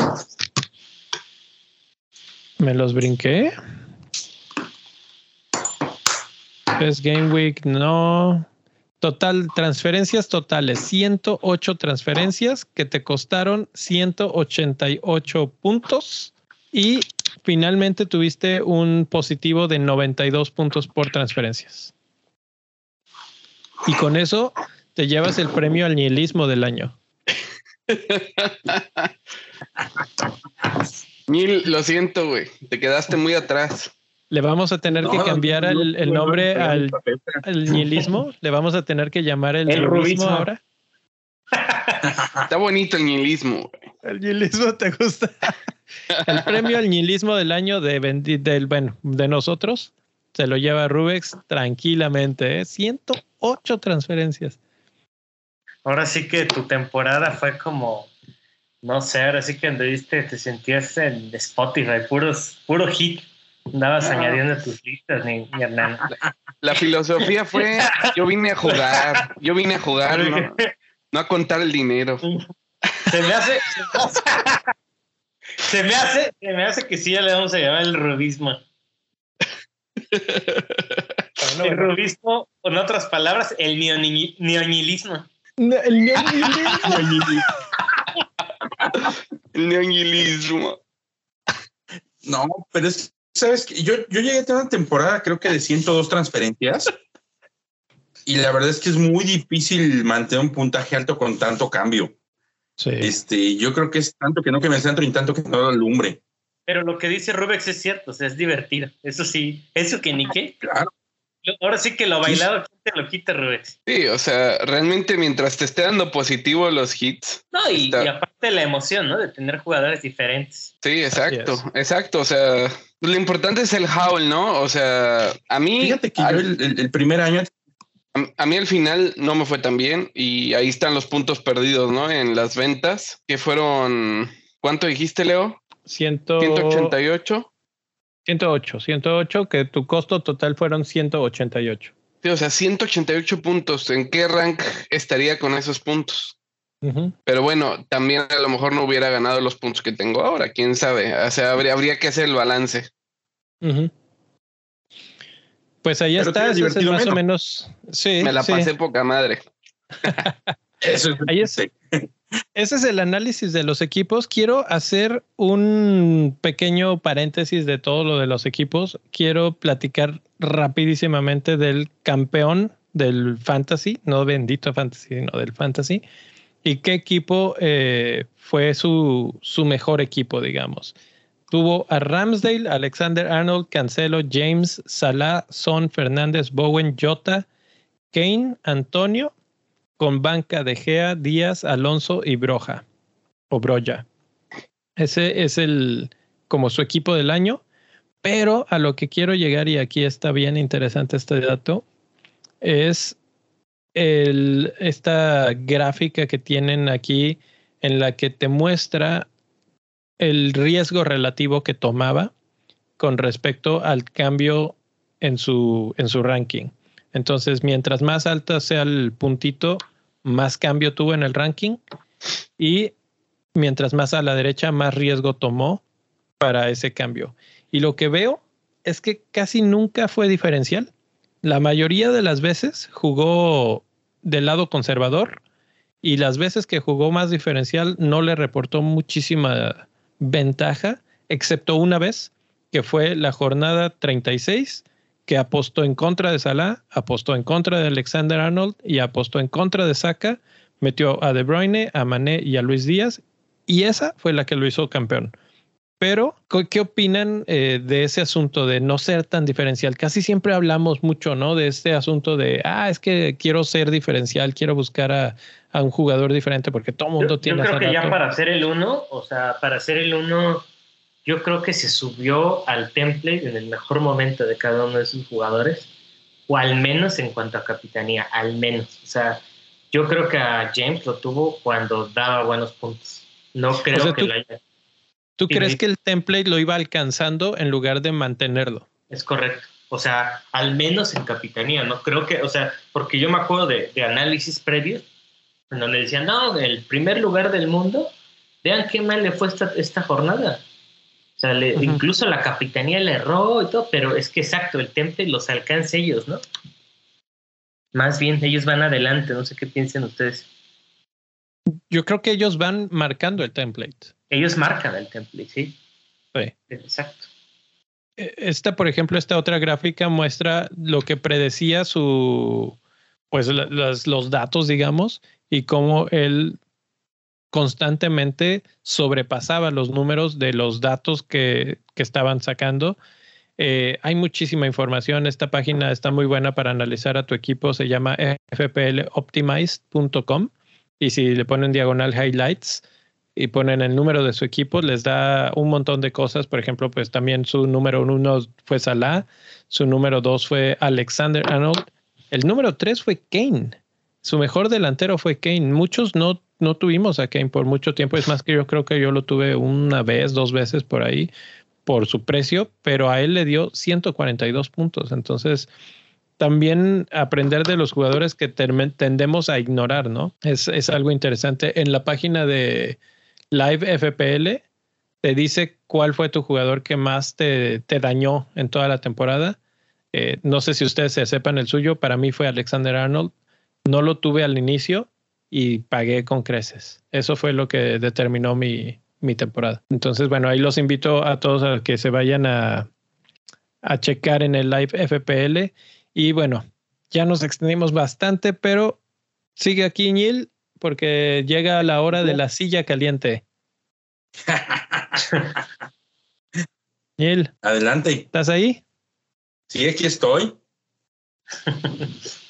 ¿Me los brinqué? Best Game Week, no. Total, transferencias totales, 108 transferencias que te costaron 188 puntos y finalmente tuviste un positivo de 92 puntos por transferencias. Y con eso te llevas el premio al nihilismo del año. Mil, lo siento, güey. Te quedaste muy atrás. Le vamos a tener que cambiar no, el, el no, nombre no, al, al nihilismo. Le vamos a tener que llamar el, El rubismo rubismo. ahora. Está bonito el nihilismo. güey. El nihilismo te gusta. El premio al nihilismo del año de, Bendi- del, bueno, de nosotros se lo lleva Rubex tranquilamente. ¿eh? 108 transferencias. Ahora sí que tu temporada fue como, no sé, ahora sí que anduviste, te sentías en Spotify, puros, puro hit. Andabas añadiendo tus listas, mi, mi Hernán. La filosofía fue, yo vine a jugar, yo vine a jugar, no, no a contar el dinero. Se me hace, se me hace, se me hace que sí ya le vamos a llamar el rubismo. *laughs* el rubismo, en otras palabras, el neoni- neonilismo. No, el nihilismo. El neonihilismo. *laughs* No, pero es, ¿sabes qué? Yo, yo llegué a tener una temporada, creo que de 102 transferencias. Y la verdad es que es muy difícil mantener un puntaje alto con tanto cambio. Sí. Este, yo creo que es tanto que no que me centro y tanto que no lo alumbre. Pero lo que dice Rubex es cierto, o sea, es divertido. Eso sí, eso que ni qué. Claro. Ahora sí que lo bailado, ¿quién te lo quita, Rubex? Sí, o sea, realmente mientras te esté dando positivo los hits. No, y, Está- y aparte la emoción, ¿no? De tener jugadores diferentes. Sí, exacto, exacto. O sea, lo importante es el howl, ¿no? O sea, a mí, Fíjate que al, yo el, el- el primer año a, mí al final no me fue tan bien y ahí están los puntos perdidos, ¿no? En las ventas, que fueron, ¿cuánto dijiste, Leo? 100 188. 108, 108, que tu costo total fueron 188. Sí, o sea, 188 puntos. ¿En qué rank estaría con esos puntos? Pero bueno, también a lo mejor no hubiera ganado los puntos que tengo ahora, quién sabe. O sea, habría, habría que hacer el balance. Pues ahí Pero está, es divertido más o menos. menos. Sí, Me la sí. pasé poca madre. *laughs* *laughs* Eso es, Ahí es- Ese es el análisis de los equipos. Quiero hacer un pequeño paréntesis de todo lo de los equipos. Quiero platicar rapidísimamente del campeón del fantasy, no bendito fantasy, sino del fantasy. Y qué equipo eh, fue su, su mejor equipo, digamos. Tuvo a Ramsdale, Alexander Arnold, Cancelo, James, Salah, Son, Fernández, Bowen, Jota, Kane, Antonio, con banca de Gea, Díaz, Alonso y Broja o Broya. Ese es el como su equipo del año, pero a lo que quiero llegar y aquí está bien interesante este dato es el, esta gráfica que tienen aquí en la que te muestra el riesgo relativo que tomaba con respecto al cambio en su, en su ranking. Entonces, mientras más alta sea el puntito, más cambio tuvo en el ranking y mientras más a la derecha, más riesgo tomó para ese cambio. Y lo que veo es que casi nunca fue diferencial. La mayoría de las veces jugó del lado conservador y las veces que jugó más diferencial no le reportó muchísima ventaja, excepto una vez, que fue la jornada 36, que apostó en contra de Salah, apostó en contra de Alexander Arnold y apostó en contra de Saka, metió a De Bruyne, a Mané y a Luis Díaz, y esa fue la que lo hizo campeón. Pero, ¿qué opinan eh, de ese asunto de no ser tan diferencial? Casi siempre hablamos mucho, ¿no? De este asunto de, ah, es que quiero ser diferencial, quiero buscar a, un jugador diferente porque todo el mundo tiene... Yo creo que ya para hacer el uno, o sea, para hacer el uno, yo creo que se subió al template en el mejor momento de cada uno de sus jugadores, o al menos en cuanto a capitanía, al menos. O sea, yo creo que a James lo tuvo cuando daba buenos puntos. No creo que lo haya ¿Tú crees que el template lo iba alcanzando en lugar de mantenerlo? Es correcto. O sea, al menos en capitanía, no creo que, o sea, porque yo me acuerdo de, análisis previos, en donde decían, no, el primer lugar del mundo, vean qué mal le fue esta, esta jornada. Sea, incluso la capitanía le erró y todo, pero es que exacto, el template los alcanza ellos, ¿no? Más bien, ellos van adelante, no sé qué piensen ustedes. Yo creo que ellos van marcando el template. Ellos marcan el template, sí. Sí. Exacto. E, esta, por ejemplo, esta otra gráfica muestra lo que predecía su, pues los datos, digamos, y cómo él constantemente sobrepasaba los números de los datos que, que estaban sacando. Eh, hay muchísima información. Esta página está muy buena para analizar a tu equipo. Se llama fploptimized.com y si le ponen diagonal highlights y ponen el número de su equipo, les da un montón de cosas. Por ejemplo, pues también su número uno fue Salah, su número dos fue Alexander Arnold, el número tres fue Kane. Su mejor delantero fue Kane. Muchos no, no tuvimos a Kane por mucho tiempo. Es más que yo creo que yo lo tuve una vez, dos veces por ahí por su precio, pero a él le dio 142 puntos. Entonces, también aprender de los jugadores que tendemos a ignorar, ¿no? Es, es, algo interesante. En la página de Live FPL te dice cuál fue tu jugador que más te, te dañó en toda la temporada. Eh, no sé si ustedes se sepan el suyo, para mí fue Alexander Arnold. No lo tuve al inicio y pagué con creces. Eso fue lo que determinó mi, mi temporada. Entonces, bueno, ahí los invito a todos a que se vayan a, a checar en el Live FPL y bueno, ya nos extendimos bastante, pero sigue aquí Neil porque llega la hora de la silla caliente. *laughs* Neil. Adelante. ¿Estás ahí? Sí, aquí estoy. *laughs*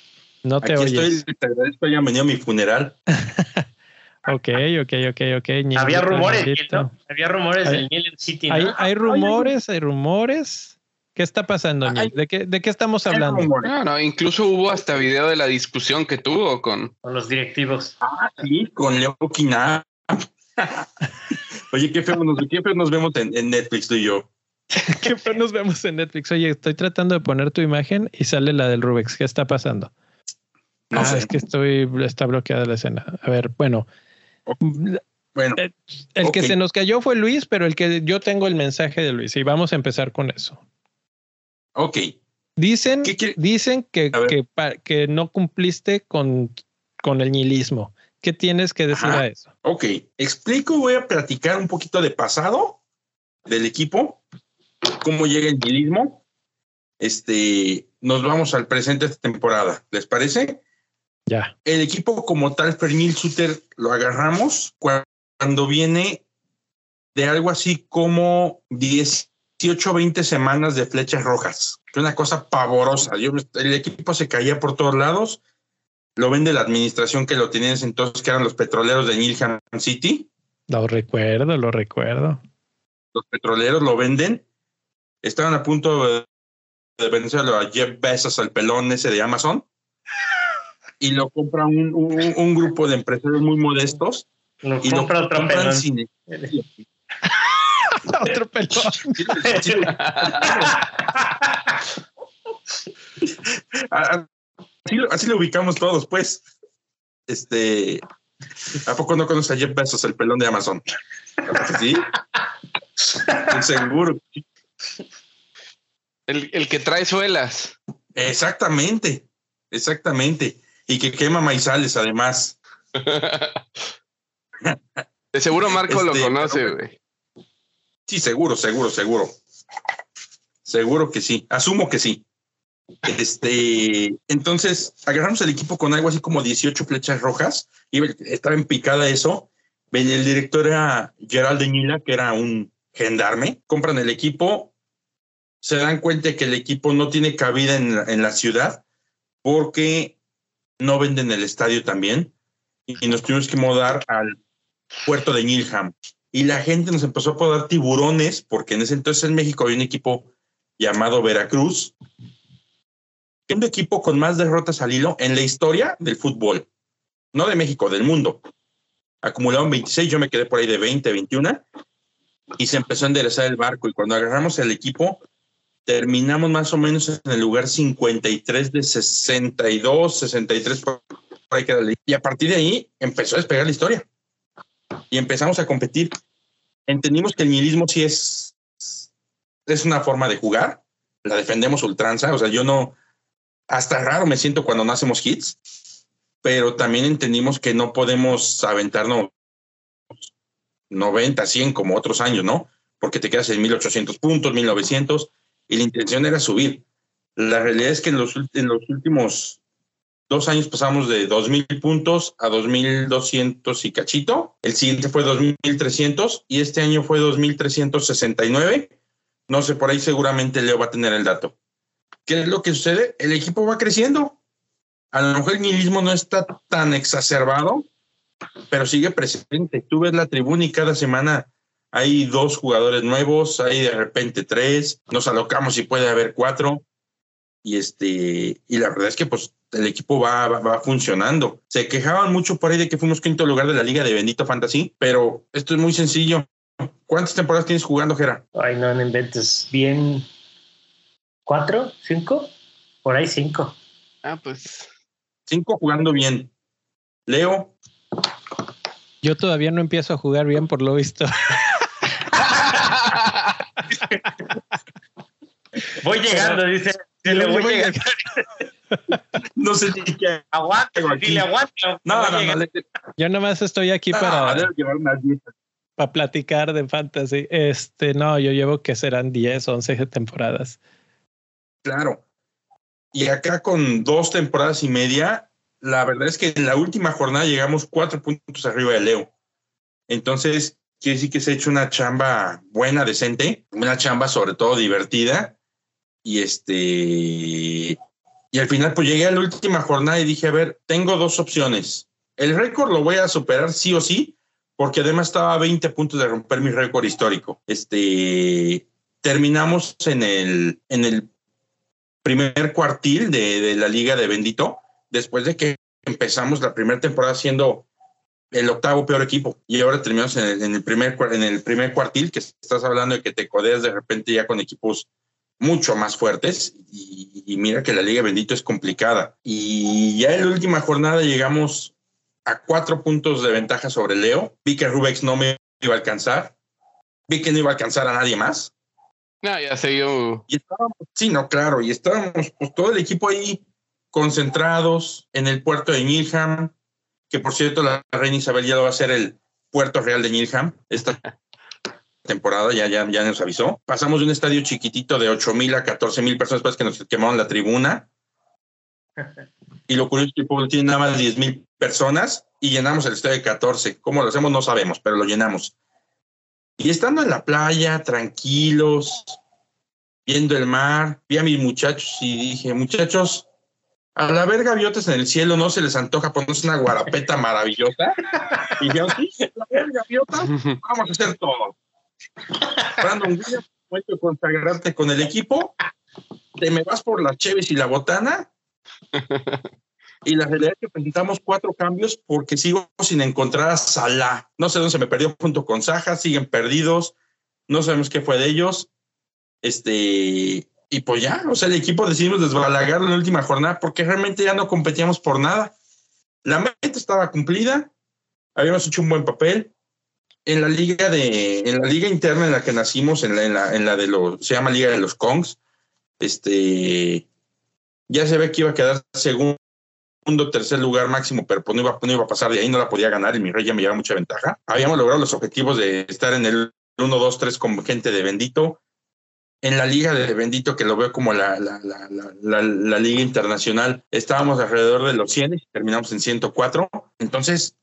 No te aquí Estoy, te agradezco, ya venido a mi funeral. *laughs* ok, ok, ok, ok. Había rumores, ¿no? Había rumores del Neil City. Hay, hay rumores, hay rumores. ¿Qué está pasando, ¿De qué, ¿De qué estamos hablando? No, no, incluso hubo hasta video de la discusión que tuvo con, con los directivos. Ah, sí, con Leo Quina. *laughs* Oye, qué feo, nos, qué nos vemos en, Netflix tú y yo. *laughs* qué feo nos vemos en Netflix. Oye, estoy tratando de poner tu imagen y sale la del Rubex. ¿Qué está pasando? No ah, sé. es que estoy, está bloqueada la escena. A ver, bueno. Bueno, eh, el, que se nos cayó fue Luis, pero el que yo tengo el mensaje de Luis y vamos a empezar con eso. Ok. Dicen, dicen que, que, que, no cumpliste con, con el nihilismo. ¿Qué tienes que decir a eso? Ok, explico, voy a platicar un poquito de pasado del equipo, cómo llega el nihilismo. Este, nos vamos al presente de esta temporada. ¿Les parece? Ya. El equipo como tal, Fermil Suter, lo agarramos cuando viene de algo así como 10 18, 20 semanas de flechas rojas. Una cosa pavorosa. Yo, el equipo se caía por todos lados. Lo vende la administración que lo tenían entonces, que eran los petroleros de Nilham City. Lo recuerdo, lo recuerdo. Los petroleros lo venden. Estaban a punto de, venderlo a Jeff Bezos, al pelón ese de Amazon. Y lo compra un, grupo de empresarios muy modestos. y compra lo compran sin Otro pelón. *laughs* así, lo, ubicamos todos, pues. Este. ¿A poco no conoces a Jeff Bezos, el pelón de Amazon? ¿Sí? *laughs* Seguro. El, el que trae suelas. Exactamente. Exactamente. Y que quema maizales, además. De seguro Marco lo este, conoce, güey. Sí, seguro, seguro, seguro. Seguro que sí. Asumo que sí. Este, entonces agarramos el equipo con algo así como 18 flechas rojas y estaba en picada eso. El director era Gerald de Nila, que era un gendarme, compran el equipo, se dan cuenta que el equipo no tiene cabida en, en la ciudad porque no venden el estadio también y nos tuvimos que mudar al puerto de Nilham. Y la gente nos empezó a poder tiburones porque en ese entonces en México había un equipo llamado Veracruz, un equipo con más derrotas al hilo en la historia del fútbol, no de México, del mundo. Acumularon 26, yo me quedé por ahí de 20, 21 y se empezó a enderezar el barco y cuando agarramos el equipo terminamos más o menos en el lugar 53 de 62, 63 por ahí y a partir de ahí empezó a despegar la historia. Y empezamos a competir. Entendimos que el nihilismo sí es es una forma de jugar, la defendemos ultranza, o sea, yo no hasta raro me siento cuando no hacemos hits, pero también entendimos que no podemos aventarnos 90, 100 como otros años, ¿no? Porque te quedas en 1800 puntos, 1900, y la intención era subir. La realidad es que en los, en los últimos dos años pasamos de 2000 puntos a 2200 y cachito. El siguiente fue 2300 y este año fue 2369. No sé, por ahí seguramente Leo va a tener el dato. ¿Qué es lo que sucede? El equipo va creciendo. A lo mejor el nihilismo no está tan exacerbado, pero sigue presente. Tú ves la tribuna y cada semana hay dos jugadores nuevos, hay de repente tres, nos alocamos y puede haber cuatro. Y este, y la verdad es que pues el equipo va, va, funcionando. Se quejaban mucho por ahí de que fuimos quinto lugar de la liga de Bendito Fantasy, pero esto es muy sencillo. ¿Cuántas temporadas tienes jugando, Gera? Ay, no, no inventes. Bien. ¿Cuatro? ¿Cinco? Por ahí cinco. Ah, pues. Cinco jugando bien. Leo. Yo todavía no empiezo a jugar bien por lo visto. *laughs* *laughs* voy llegando, dice. le voy, llegando. no sé si que aguante, dile aguante. No, no, no, Yo nomás estoy aquí para, para platicar de fantasy. Este, no, yo llevo que serán 10, 11 temporadas. Claro. Y acá con dos temporadas y media, la verdad es que en la última jornada llegamos cuatro puntos arriba de Leo. Entonces, quiere decir que se ha hecho una chamba buena, decente, una chamba sobre todo divertida. Y este, y al final pues llegué a la última jornada y dije, a ver, tengo dos opciones. El récord lo voy a superar sí o sí, porque además estaba a 20 puntos de romper mi récord histórico. Este, terminamos en el, en el primer cuartil de, de la Liga de Bendito, después de que empezamos la primera temporada siendo el octavo peor equipo y ahora terminamos en el, primer, en el primer cuartil, que estás hablando de que te codeas de repente ya con equipos mucho más fuertes y, mira que la Liga Bendito es complicada. Y ya en la última jornada llegamos a cuatro puntos de ventaja sobre Leo. Vi que Rubex no me iba a alcanzar. Vi que no iba a alcanzar a nadie más. No, ya se dio. Y estábamos, sí, no, claro, y estábamos pues, todo el equipo ahí concentrados en el puerto de Nilham, que por cierto la reina Isabel ya lo va a ser el puerto real de Nilham esta *laughs* temporada, ya, ya, ya nos avisó. Pasamos de un estadio chiquitito de 8 mil a 14 mil personas después que nos quemaron la tribuna. Y lo curioso es que el pueblo tiene nada más 10 mil personas y llenamos el estadio de 14. ¿Cómo lo hacemos? No sabemos, pero lo llenamos. Y estando en la playa, tranquilos, viendo el mar, vi a mis muchachos y dije, muchachos, a la ver gaviotas en el cielo no se les antoja ponerse una guarapeta maravillosa. Y yo, sí, la ver gaviotas, vamos a hacer todo. Brandon Williams, momento consagrarte con el equipo, te me vas por las cheves y la botana. Y la realidad es que presentamos cuatro cambios porque sigo sin encontrar a Salah. No sé dónde se me perdió junto con Saja, siguen perdidos, no sabemos qué fue de ellos. Este, y pues ya, o sea, el equipo decidimos desbalagar la última jornada porque realmente ya no competíamos por nada. La meta estaba cumplida, habíamos hecho un buen papel. En la liga de, en la liga interna en la que nacimos, en la, en la, en la de los, se llama Liga de los Kongs, este, ya se ve que iba a quedar segundo, tercer lugar máximo, pero pues no iba, no iba a pasar de ahí, no la podía ganar y mi rey ya me lleva mucha ventaja. Habíamos logrado los objetivos de estar en el 1, 2, 3 con gente de bendito en la liga de Bendito, que lo veo como la, la, la, la, liga internacional, estábamos alrededor de los 100 y terminamos en 104. Entonces,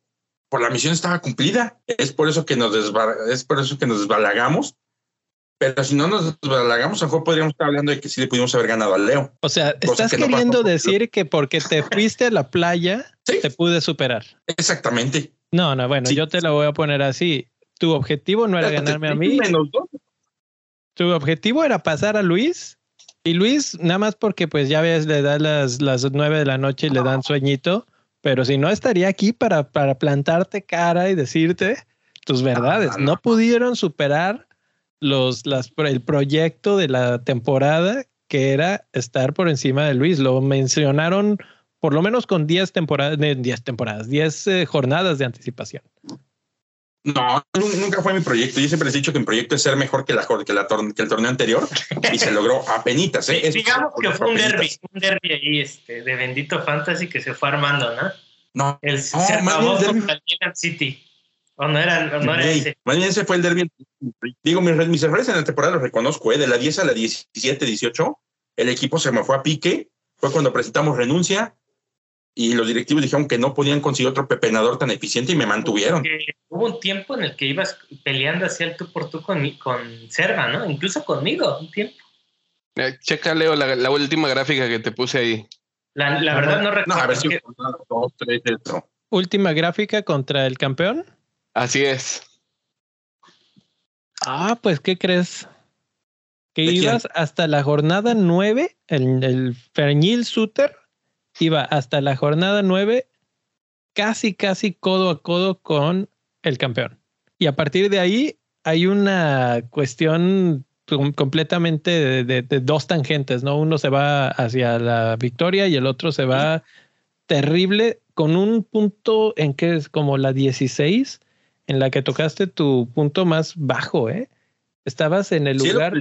por la misión estaba cumplida. Es por eso que nos, es por eso que nos desbalagamos. Pero si no nos halagamos, a lo mejor podríamos estar hablando de que sí le pudimos haber ganado al Leo. O sea, estás queriendo decir que porque te fuiste a la playa, te pude superar. Exactamente. No, no, bueno, yo te lo voy a poner así. Tu objetivo no era ganarme a mí. Menos dos. Tu objetivo era pasar a Luis. Y Luis, nada más porque pues ya ves, le da las, las nueve de la noche y le dan sueñito. Pero si no, estaría aquí para, para plantarte cara y decirte tus verdades. no pudieron superar los, las, el proyecto de la temporada que era estar por encima de Luis. Lo mencionaron por lo menos con 10 temporadas, 10 temporadas, 10 eh, jornadas de anticipación. No, nunca fue mi proyecto. Yo siempre les he dicho que mi proyecto es ser mejor que, la, que, la que el torneo anterior y se logró a penitas. ¿eh? Digamos que fue un derby, un derby ahí este, de bendito fantasy que se fue armando, ¿no? No, el, no, se acabó contra el City. O no era, no era ese. Más bien ese fue el derby. Digo, mis, mis errores en la temporada los reconozco, ¿eh? de la 10 a la 17, 18, el equipo se me fue a pique. Fue cuando presentamos renuncia y los directivos dijeron que no podían conseguir otro pepenador tan eficiente y me mantuvieron. hubo un tiempo en el que ibas peleando hacia el tú por tú con, con Serva, ¿no? Incluso conmigo, un tiempo. Eh, checa, Leo, la, última gráfica que te puse ahí. La, la verdad no recuerdo. No, a ver si dos, tres, Última gráfica contra el campeón. Así es. Ah, pues, ¿qué crees? Que ibas hasta la jornada nueve, el, el Fernil Suter iba hasta la jornada nueve, casi, casi codo a codo con el campeón. Y a partir de ahí hay una cuestión completamente de, de, dos tangentes, ¿no? Uno se va hacia la victoria y el otro se va terrible con un punto en que es como la 16 en la que tocaste tu punto más bajo, ¿eh? Estabas en el lugar.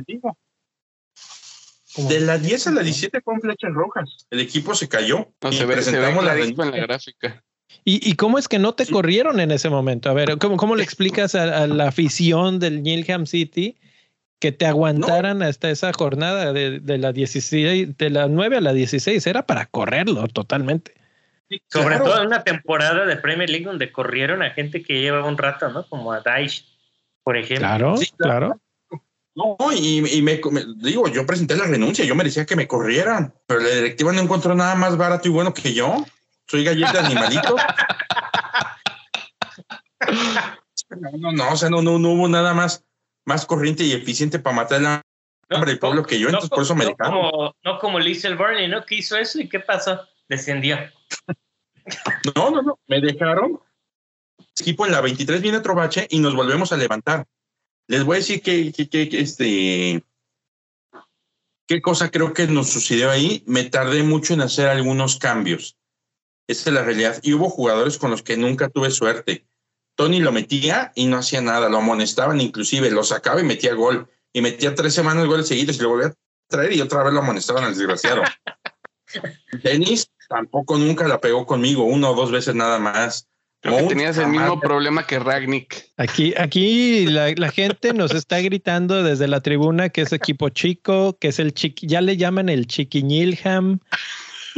De la 10 a la 17 con flechas rojas. El equipo se cayó. No, se ve, se ve la, en la gráfica. ¿Y, ¿Y, cómo es que no te corrieron en ese momento? A ver, ¿cómo, cómo le explicas a, la afición del Nilham City que te aguantaran hasta esa jornada de, de, la 16, de la 9 a la 16? Era para correrlo totalmente. Sobre todo en una temporada de Premier League donde corrieron a gente que lleva un rato, ¿no? Como a Daesh, por ejemplo. Claro, claro. No, y, me, digo, yo presenté la renuncia, yo merecía que me corrieran, pero la directiva no encontró nada más barato y bueno que yo. Soy galleta animalito. *laughs* no, no, o sea, no, no, hubo nada más, más corriente y eficiente para matar al hambre del pueblo que yo, entonces por eso me dejaron. Como, no como Lisa Burnley, ¿no? Que hizo eso y qué pasó? Descendió. No, no, no, me dejaron. Equipo en la 23 viene otro bache y nos volvemos a levantar. Les voy a decir que, este, qué cosa creo que nos sucedió ahí. Me tardé mucho en hacer algunos cambios. Esa es la realidad. Y hubo jugadores con los que nunca tuve suerte. Tony lo metía y no hacía nada, lo amonestaban, inclusive lo sacaba y metía gol. Y metía tres semanas goles seguidos y lo volvía a traer y otra vez lo amonestaban al desgraciado. *laughs* Denis tampoco nunca la pegó conmigo, una o dos veces nada más. Creo que tenías el mismo problema que Ragnick. Aquí, aquí la, gente nos está gritando desde la tribuna que es equipo chico, que es el chiqui, ya le llaman el chiquiñilham.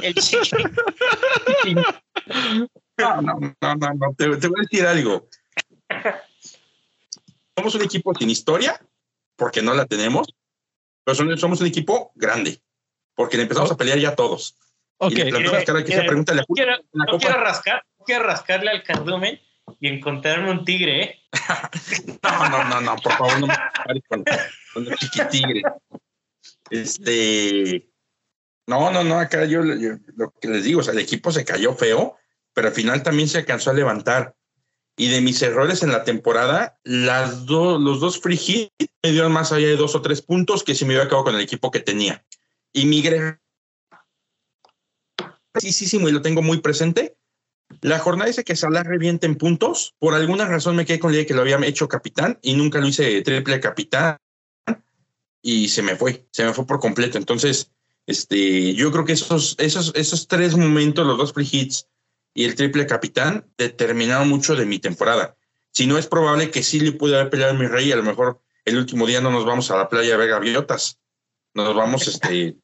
El chiqui. no, no, no, no, te, te voy a decir algo. Somos un equipo sin historia, porque no la tenemos, pero somos un equipo grande, porque le empezamos a pelear ya todos. Ok. Y no quiero rascar, quiero rascarle al cardumen y encontrarme un tigre, ¿eh? *laughs* no, no, no, no, por favor, no me con, con el chiquitigre. Este. No, no, no, acá yo, lo que les digo, o sea, el equipo se cayó feo, pero al final también se alcanzó a levantar. Y de mis errores en la temporada, las dos, los dos free me dieron más allá de dos o tres puntos que si me hubiera acabado con el equipo que tenía. Y migré sí, sí, sí, y lo tengo muy presente. La jornada dice que Salah revienta en puntos. Por alguna razón me quedé con la idea que lo había hecho capitán y nunca lo hice triple capitán y se me fue, se me fue por completo. Entonces, este, yo creo que esos, esos, esos tres momentos, los dos free hits y el triple capitán, determinaron mucho de mi temporada. Si no es probable que sí le pude haber peleado a mi rey, a lo mejor el último día no nos vamos a la playa a ver gaviotas, nos vamos este,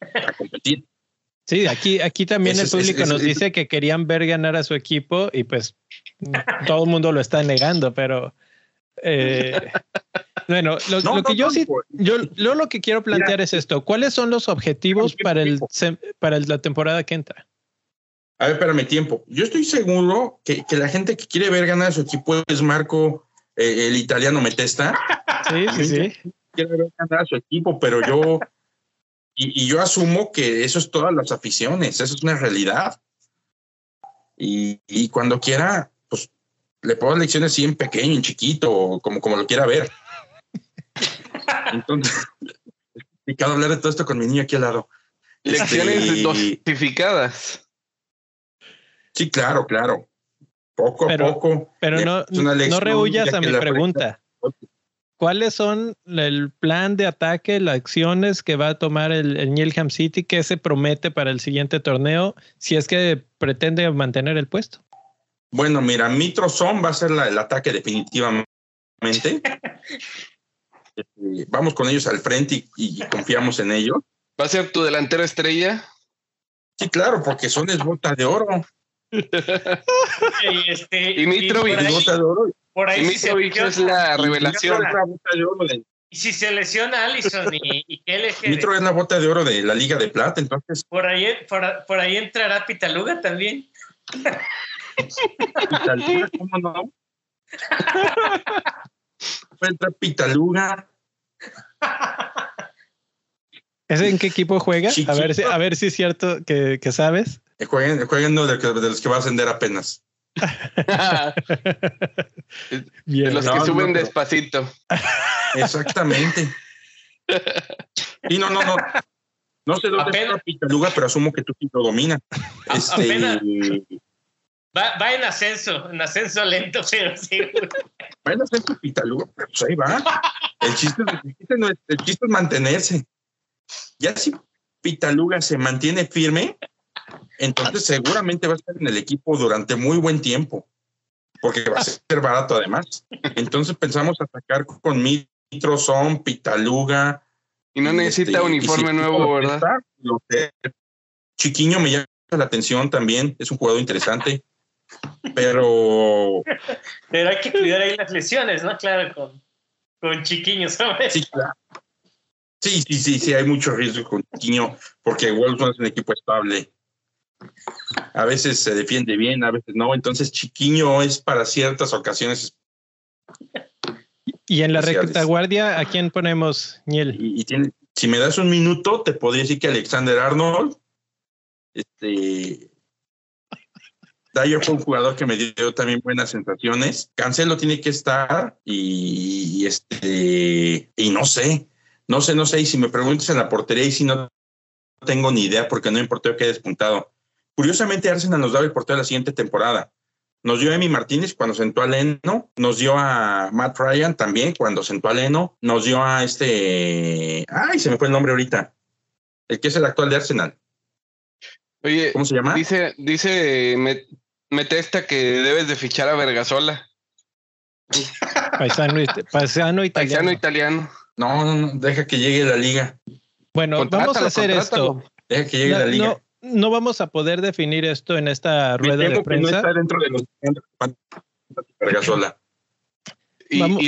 a competir. Sí, aquí, aquí también el público nos dice que querían ver ganar a su equipo y pues todo el mundo lo está negando, pero eh, *laughs* Bueno, lo, que yo sí, yo, lo que quiero plantear es esto. ¿Cuáles son los objetivos para, el, para la temporada que entra? A ver, espérame, tiempo. Yo estoy seguro que, la gente que quiere ver ganar a su equipo es Marco, eh, el italiano Metesta. Sí, sí, sí. Quiere ver ganar a su equipo, pero yo, y, yo asumo que eso es todas las aficiones, eso es una realidad. Y, y cuando quiera, pues le puedo lecciones así en pequeño, en chiquito, como, como lo quiera ver. *laughs* Entonces, complicado hablar de todo esto con mi niño aquí al lado. Lecciones este, dosificadas. Sí, claro, claro. Poco a poco. Pero no, no rehuyas a mi pregunta. ¿Cuáles son el plan de ataque, las acciones que va a tomar el, el City? ¿Qué se promete para el siguiente torneo si es que pretende mantener el puesto? Bueno, mira, Mitro Son va a ser el ataque definitivamente. Este, vamos con ellos al frente y, confiamos en ellos. ¿Va a ser tu delantero estrella? Sí, claro, porque son es bota de oro. *laughs* y, este, y es bota de oro. Por ahí Mitrovic es la revelación. Y si se lesiona Allison y, y qué Mitro es la bota de oro de la Liga de Plata, entonces. Por ahí, por, ahí entrará Pitaluga también. Pitaluga, *laughs* ¿cómo no? Entra Pitaluga. ¿Ese en qué equipo juega? A ver, si, a ver si es cierto que, sabes. Jueguen, jueguen de, los que va a ascender apenas. *laughs* de los que suben despacito. *laughs* Exactamente. Y no, no, no. No sé dónde está Pitaluga, pero asumo que tú lo domina. Este, Va, en ascenso, en ascenso lento, pero sí. Va en ascenso Pitaluga, pero pues ahí va. El chiste, el chiste es mantenerse. Ya si Pitaluga se mantiene firme, entonces seguramente va a estar en el equipo durante muy buen tiempo, porque va a ser barato además. Entonces pensamos atacar con Mitro, Son, Pitaluga. Y no necesita este, uniforme nuevo, ¿verdad? Chiquiño me llama la atención también, es un jugador interesante. Pero. Pero hay que cuidar ahí las lesiones, ¿no? Claro, con, con Chiquiño, ¿sabes? Sí, claro. Sí, sí, sí, sí, hay mucho riesgo con Chiquiño, porque Wolfson es un equipo estable. A veces se defiende bien, a veces no. Entonces, Chiquiño es para ciertas ocasiones. Y en la retaguardia, ¿a quién ponemos, Niel? Y, tiene, si me das un minuto, te podría decir que Alexander Arnold, este, Dyer fue un jugador que me dio también buenas sensaciones. Cancelo tiene que estar y, este y no sé, no sé, no sé. Y si me preguntas en la portería y si no tengo ni idea porque no importa que haya despuntado. Curiosamente, Arsenal nos daba el portero de la siguiente temporada. Nos dio a Emi Martínez cuando sentó a Leno, nos dio a Matt Ryan también cuando sentó a Leno, nos dio a este. Ay, se me fue el nombre ahorita. El que es el actual de Arsenal. Oye, ¿cómo se llama? Dice, dice mete esta que debes de fichar a Vergasola. *laughs* Paisano, paisano italiano. Paisano italiano. No, no, no, deja que llegue la liga. Bueno, vamos a hacer esto. Deja que llegue la liga. No, vamos a poder definir esto en esta rueda de prensa. no está dentro de los. Y,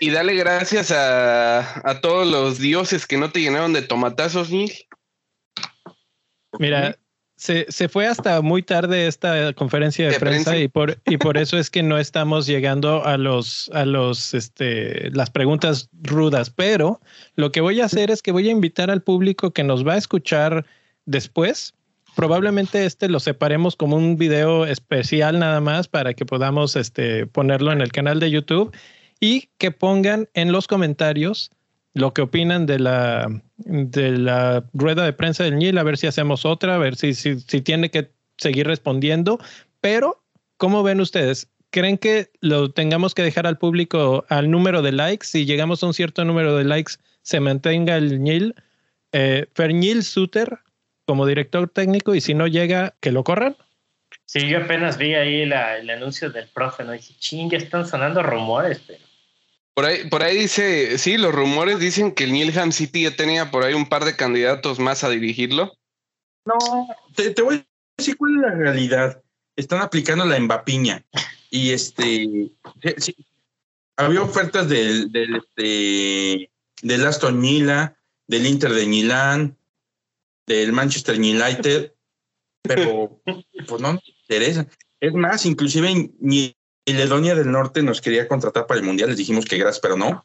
y, dale gracias a, a, todos los dioses que no te llenaron de tomatazos, Neil. Mira, se, se, fue hasta muy tarde esta conferencia de, prensa, y por y por eso es que no estamos llegando a los a los este las preguntas rudas, pero lo que voy a hacer es que voy a invitar al público que nos va a escuchar después. Probablemente este lo separemos como un video especial nada más para que podamos este ponerlo en el canal de YouTube y que pongan en los comentarios lo que opinan de la, de la rueda de prensa del NIL, a ver si hacemos otra, a ver si, si, si tiene que seguir respondiendo. Pero, ¿cómo ven ustedes? ¿Creen que lo tengamos que dejar al público al número de likes? Si llegamos a un cierto número de likes, se mantenga el NIL. Eh, Fernil Suter como director técnico y si no llega, que lo corran. Sí, yo apenas vi ahí el anuncio del profe, ¿no? dije, ching, ya están sonando rumores, pero por ahí, por ahí dice, sí, los rumores dicen que el Nilham City ya tenía por ahí un par de candidatos más a dirigirlo. No, te, voy a decir cuál es la realidad. Están aplicando la embapiña. Y este, había ofertas del, del, este, del Aston Villa, del Inter de Milán, del Manchester United, pero pues no nos interesa. Es más, inclusive ni Ledonia del Norte nos quería contratar para el Mundial, les dijimos que gracias, pero no.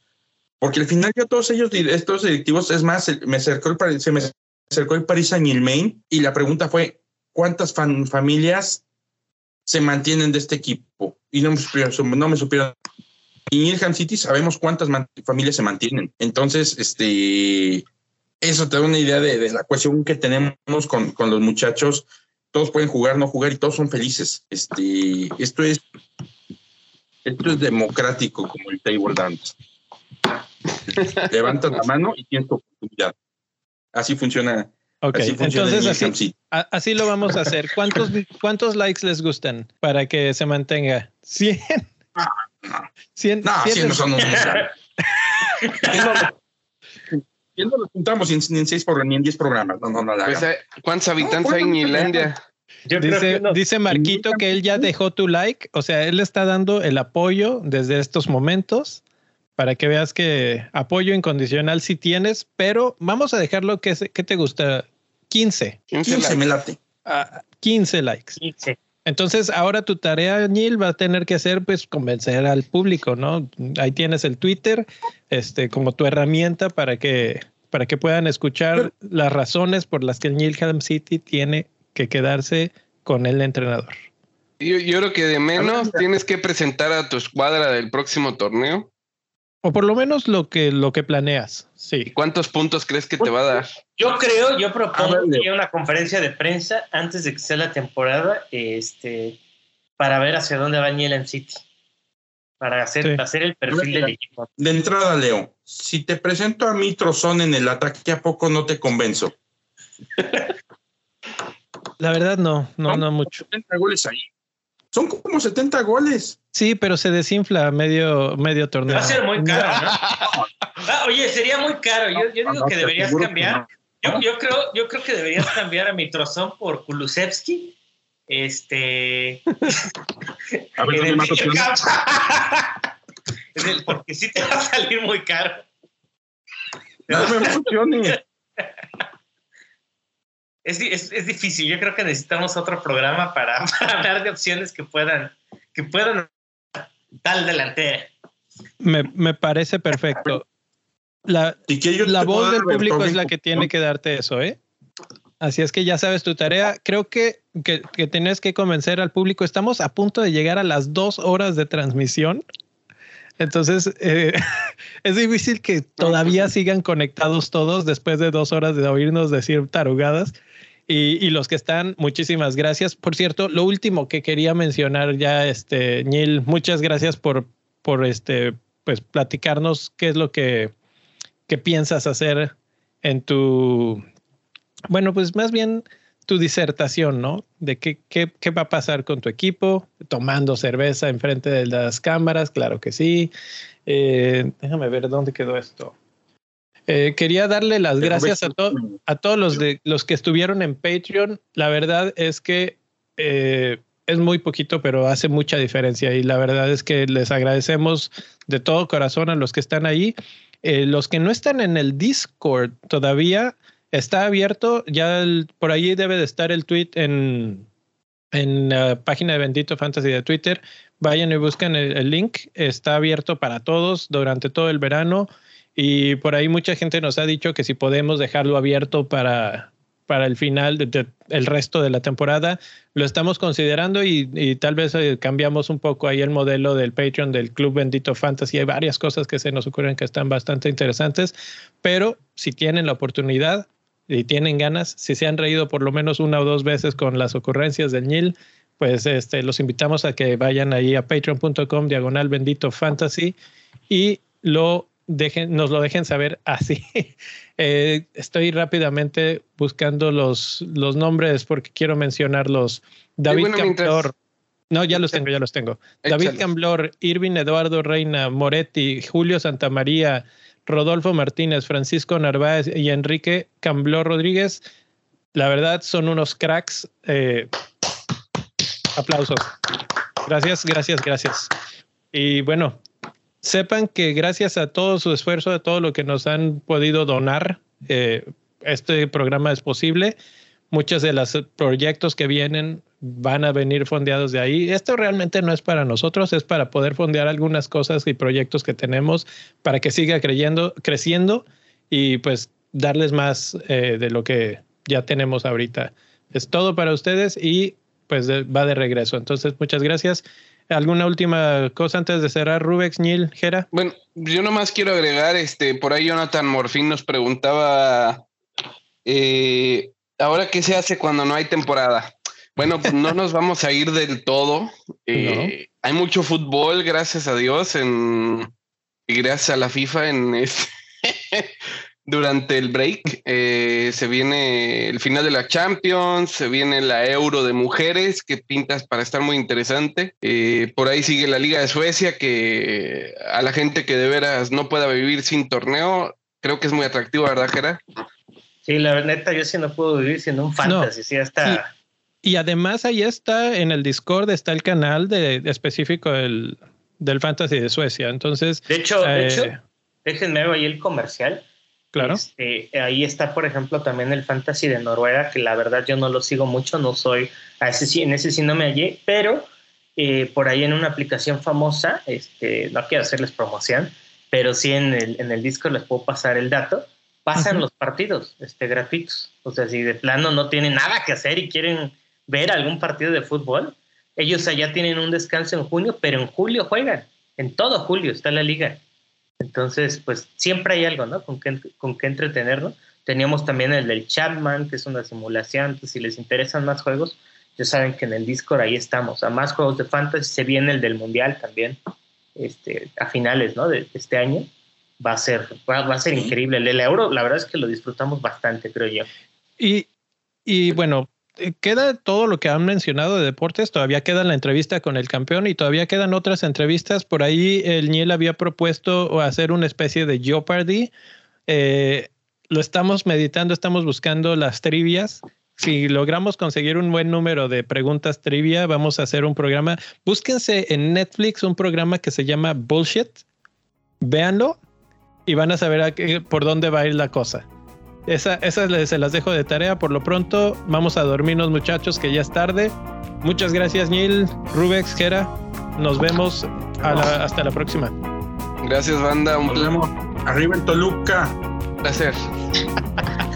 Porque al final yo todos ellos, estos directivos, es más, me acercó el, se me acercó el Paris Saint Germain y la pregunta fue, ¿cuántas familias se mantienen de este equipo? Y no me supieron, no me supieron en City sabemos cuántas familias se mantienen. Entonces, este, eso te da una idea de, la cuestión que tenemos con, con, los muchachos. Todos pueden jugar, no jugar y todos son felices. Este, esto es, esto es democrático como el table dance. *laughs* Levantas la mano y tienes tu oportunidad. Así funciona. así funciona entonces así, así, lo vamos a hacer. ¿Cuántos, ¿Cuántos likes les gustan para que se mantenga? 100. No, 100, no, 100 no son un *laughs* no lo juntamos en, en, seis programas, ni en 10 programas. No, no, no. Pues, eh, ¿Cuántos habitantes hay en Islandia? dice, dice Marquito que él ya dejó tu like, o sea, él está dando el apoyo desde estos momentos para que veas que apoyo incondicional sí tienes, pero vamos a dejarlo que, que te gusta 15. 15, 15 me late. 15 likes. 15. Entonces, ahora tu tarea, Neil, va a tener que ser, pues, convencer al público, ¿no? Ahí tienes el Twitter, este, como tu herramienta para que, para que puedan escuchar las razones por las que el Nilham City tiene que quedarse con el entrenador. Yo, yo creo que de menos tienes que presentar a tu escuadra del próximo torneo o por lo menos lo que, lo que planeas, sí. ¿Cuántos puntos crees que te va a dar? Yo creo, yo propongo una conferencia de prensa antes de que sea la temporada, este, para ver hacia dónde va Niel City. Para hacer, hacer el perfil del equipo. De entrada, Leo, si te presento a mi trozón en el ataque, ¿a poco no te convenzo? La verdad, no, no, no mucho. goles ahí. Son como 70 goles. Sí, pero se desinfla medio, medio torneo. Va a ser muy caro, ¿no? *laughs* Ah, oye, sería muy caro. Yo, yo digo que deberías cambiar. Yo, yo, creo, yo creo que deberías cambiar a mi trozón por Kulusevski. Este. A ver, *laughs* el porque sí te va a salir muy caro. No me funcione *laughs* es, es, difícil. Yo creo que necesitamos otro programa *laughs* para, hablar de opciones que puedan, que puedan tal delantera. Me, me parece perfecto. La, la voz del público es la que tiene que darte eso, ¿eh? Así es que ya sabes tu tarea. Creo que, que, que tienes que convencer al público. Estamos a punto de llegar a las dos horas de transmisión. Entonces, eh, *laughs* es difícil que todavía sigan conectados todos después de dos horas de oírnos decir tarugadas. Y, los que están, muchísimas gracias. Por cierto, lo último que quería mencionar ya, este, Neil, muchas gracias por, por este, pues platicarnos qué es lo que, que piensas hacer en tu, bueno, pues más bien tu disertación, ¿no? De qué, qué, qué, va a pasar con tu equipo, tomando cerveza enfrente de las cámaras, claro que sí. Eh, déjame ver dónde quedó esto. Eh, quería darle las gracias a, a todos los, de, los que estuvieron en Patreon. La verdad es que eh, es muy poquito, pero hace mucha diferencia. Y la verdad es que les agradecemos de todo corazón a los que están ahí. Los que no están en el Discord todavía está abierto. Ya por ahí debe de estar el tweet en, en la página de Bendito Fantasy de Twitter. Vayan y busquen el link. Está abierto para todos durante todo el verano. Y por ahí mucha gente nos ha dicho que si podemos dejarlo abierto para, para el final del resto de la temporada, lo estamos considerando y, tal vez eh, cambiamos un poco ahí el modelo del Patreon del Club Bendito Fantasy. Hay varias cosas que se nos ocurren que están bastante interesantes, pero si tienen la oportunidad y tienen ganas, si se han reído por lo menos una o dos veces con las ocurrencias del Nil, pues este, los invitamos a que vayan ahí a patreon.com diagonal bendito fantasy y lo dejen, nos lo dejen saber así. *laughs* Eh, estoy rápidamente buscando los, los nombres porque quiero mencionarlos. David Camblor. No, ya los tengo, ya los tengo. David Camblor, Irvin Eduardo Reina, Moretti, Julio Santamaría, Rodolfo Martínez, Francisco Narváez y Enrique Camblor Rodríguez. La verdad son unos cracks. Eh, aplausos. Gracias, gracias, gracias. Y bueno, sepan que gracias a todo su esfuerzo, a todo lo que nos han podido donar, eh, este programa es posible. Muchos de los proyectos que vienen van a venir fondeados de ahí. Esto realmente no es para nosotros, es para poder fondear algunas cosas y proyectos que tenemos para que siga creyendo, creciendo y pues darles más eh, de lo que ya tenemos ahorita. Es todo para ustedes y pues va de regreso. Entonces, muchas gracias. ¿Alguna última cosa antes de cerrar, Rubex, Neil, Jera? Bueno, yo nomás quiero agregar, este, por ahí Jonathan Morfín nos preguntaba, eh, ¿ahora qué se hace cuando no hay temporada? Bueno, pues no *laughs* nos vamos a ir del todo. Eh, hay mucho fútbol, gracias a Dios, en, gracias a la FIFA en este, *laughs* durante el break. Eh, se viene el final de la Champions, se viene la Euro de mujeres, que pintas para estar muy interesante. Eh, por ahí sigue la Liga de Suecia, que a la gente que de veras no pueda vivir sin torneo, creo que es muy atractivo, ¿verdad, Jera? Sí, la neta, yo sí no puedo vivir sin un fantasy, sí, hasta... Y además ahí está en el Discord, está el canal de, específico del, del, Fantasy de Suecia. Entonces. De hecho, de hecho eh, déjenme ver ahí el comercial. Claro. Este, ahí está, por ejemplo, también el Fantasy de Noruega, que la verdad yo no lo sigo mucho, no soy, a ese, en ese sí no me hallé, pero eh, por ahí en una aplicación famosa, este, no quiero hacerles promoción, pero sí en el, en el disco les puedo pasar el dato, pasan los partidos este, gratuitos. O sea, si de plano no tienen nada que hacer y quieren ver algún partido de fútbol. Ellos allá tienen un descanso en junio, pero en julio juegan. En todo julio está la liga. Entonces, pues siempre hay algo, ¿no? Con qué, con qué entretenernos. Teníamos también el del Chapman, que es una simulación. si les interesan más juegos, ya saben que en el Discord ahí estamos. A más juegos de fantasy se viene el del Mundial también, este, a finales, ¿no? De este año. Va a ser, va, a ser increíble. El, el euro, la verdad es que lo disfrutamos bastante, creo yo. Y, y bueno, eh, queda todo lo que han mencionado de deportes, todavía queda la entrevista con el campeón y todavía quedan otras entrevistas. Por ahí el Niel había propuesto hacer una especie de Jeopardy. Eh, lo estamos meditando, estamos buscando las trivias. Si logramos conseguir un buen número de preguntas trivia, vamos a hacer un programa. Búsquense en Netflix un programa que se llama Bullshit. Véanlo y van a saber por dónde va a ir la cosa. Esas esa se las dejo de tarea. Por lo pronto, vamos a dormirnos, muchachos, que ya es tarde. Muchas gracias, Neil, Rubex, Gera. Nos vemos hasta la próxima. Gracias, banda. Nos vemos. Arriba en Toluca. Placer. *laughs*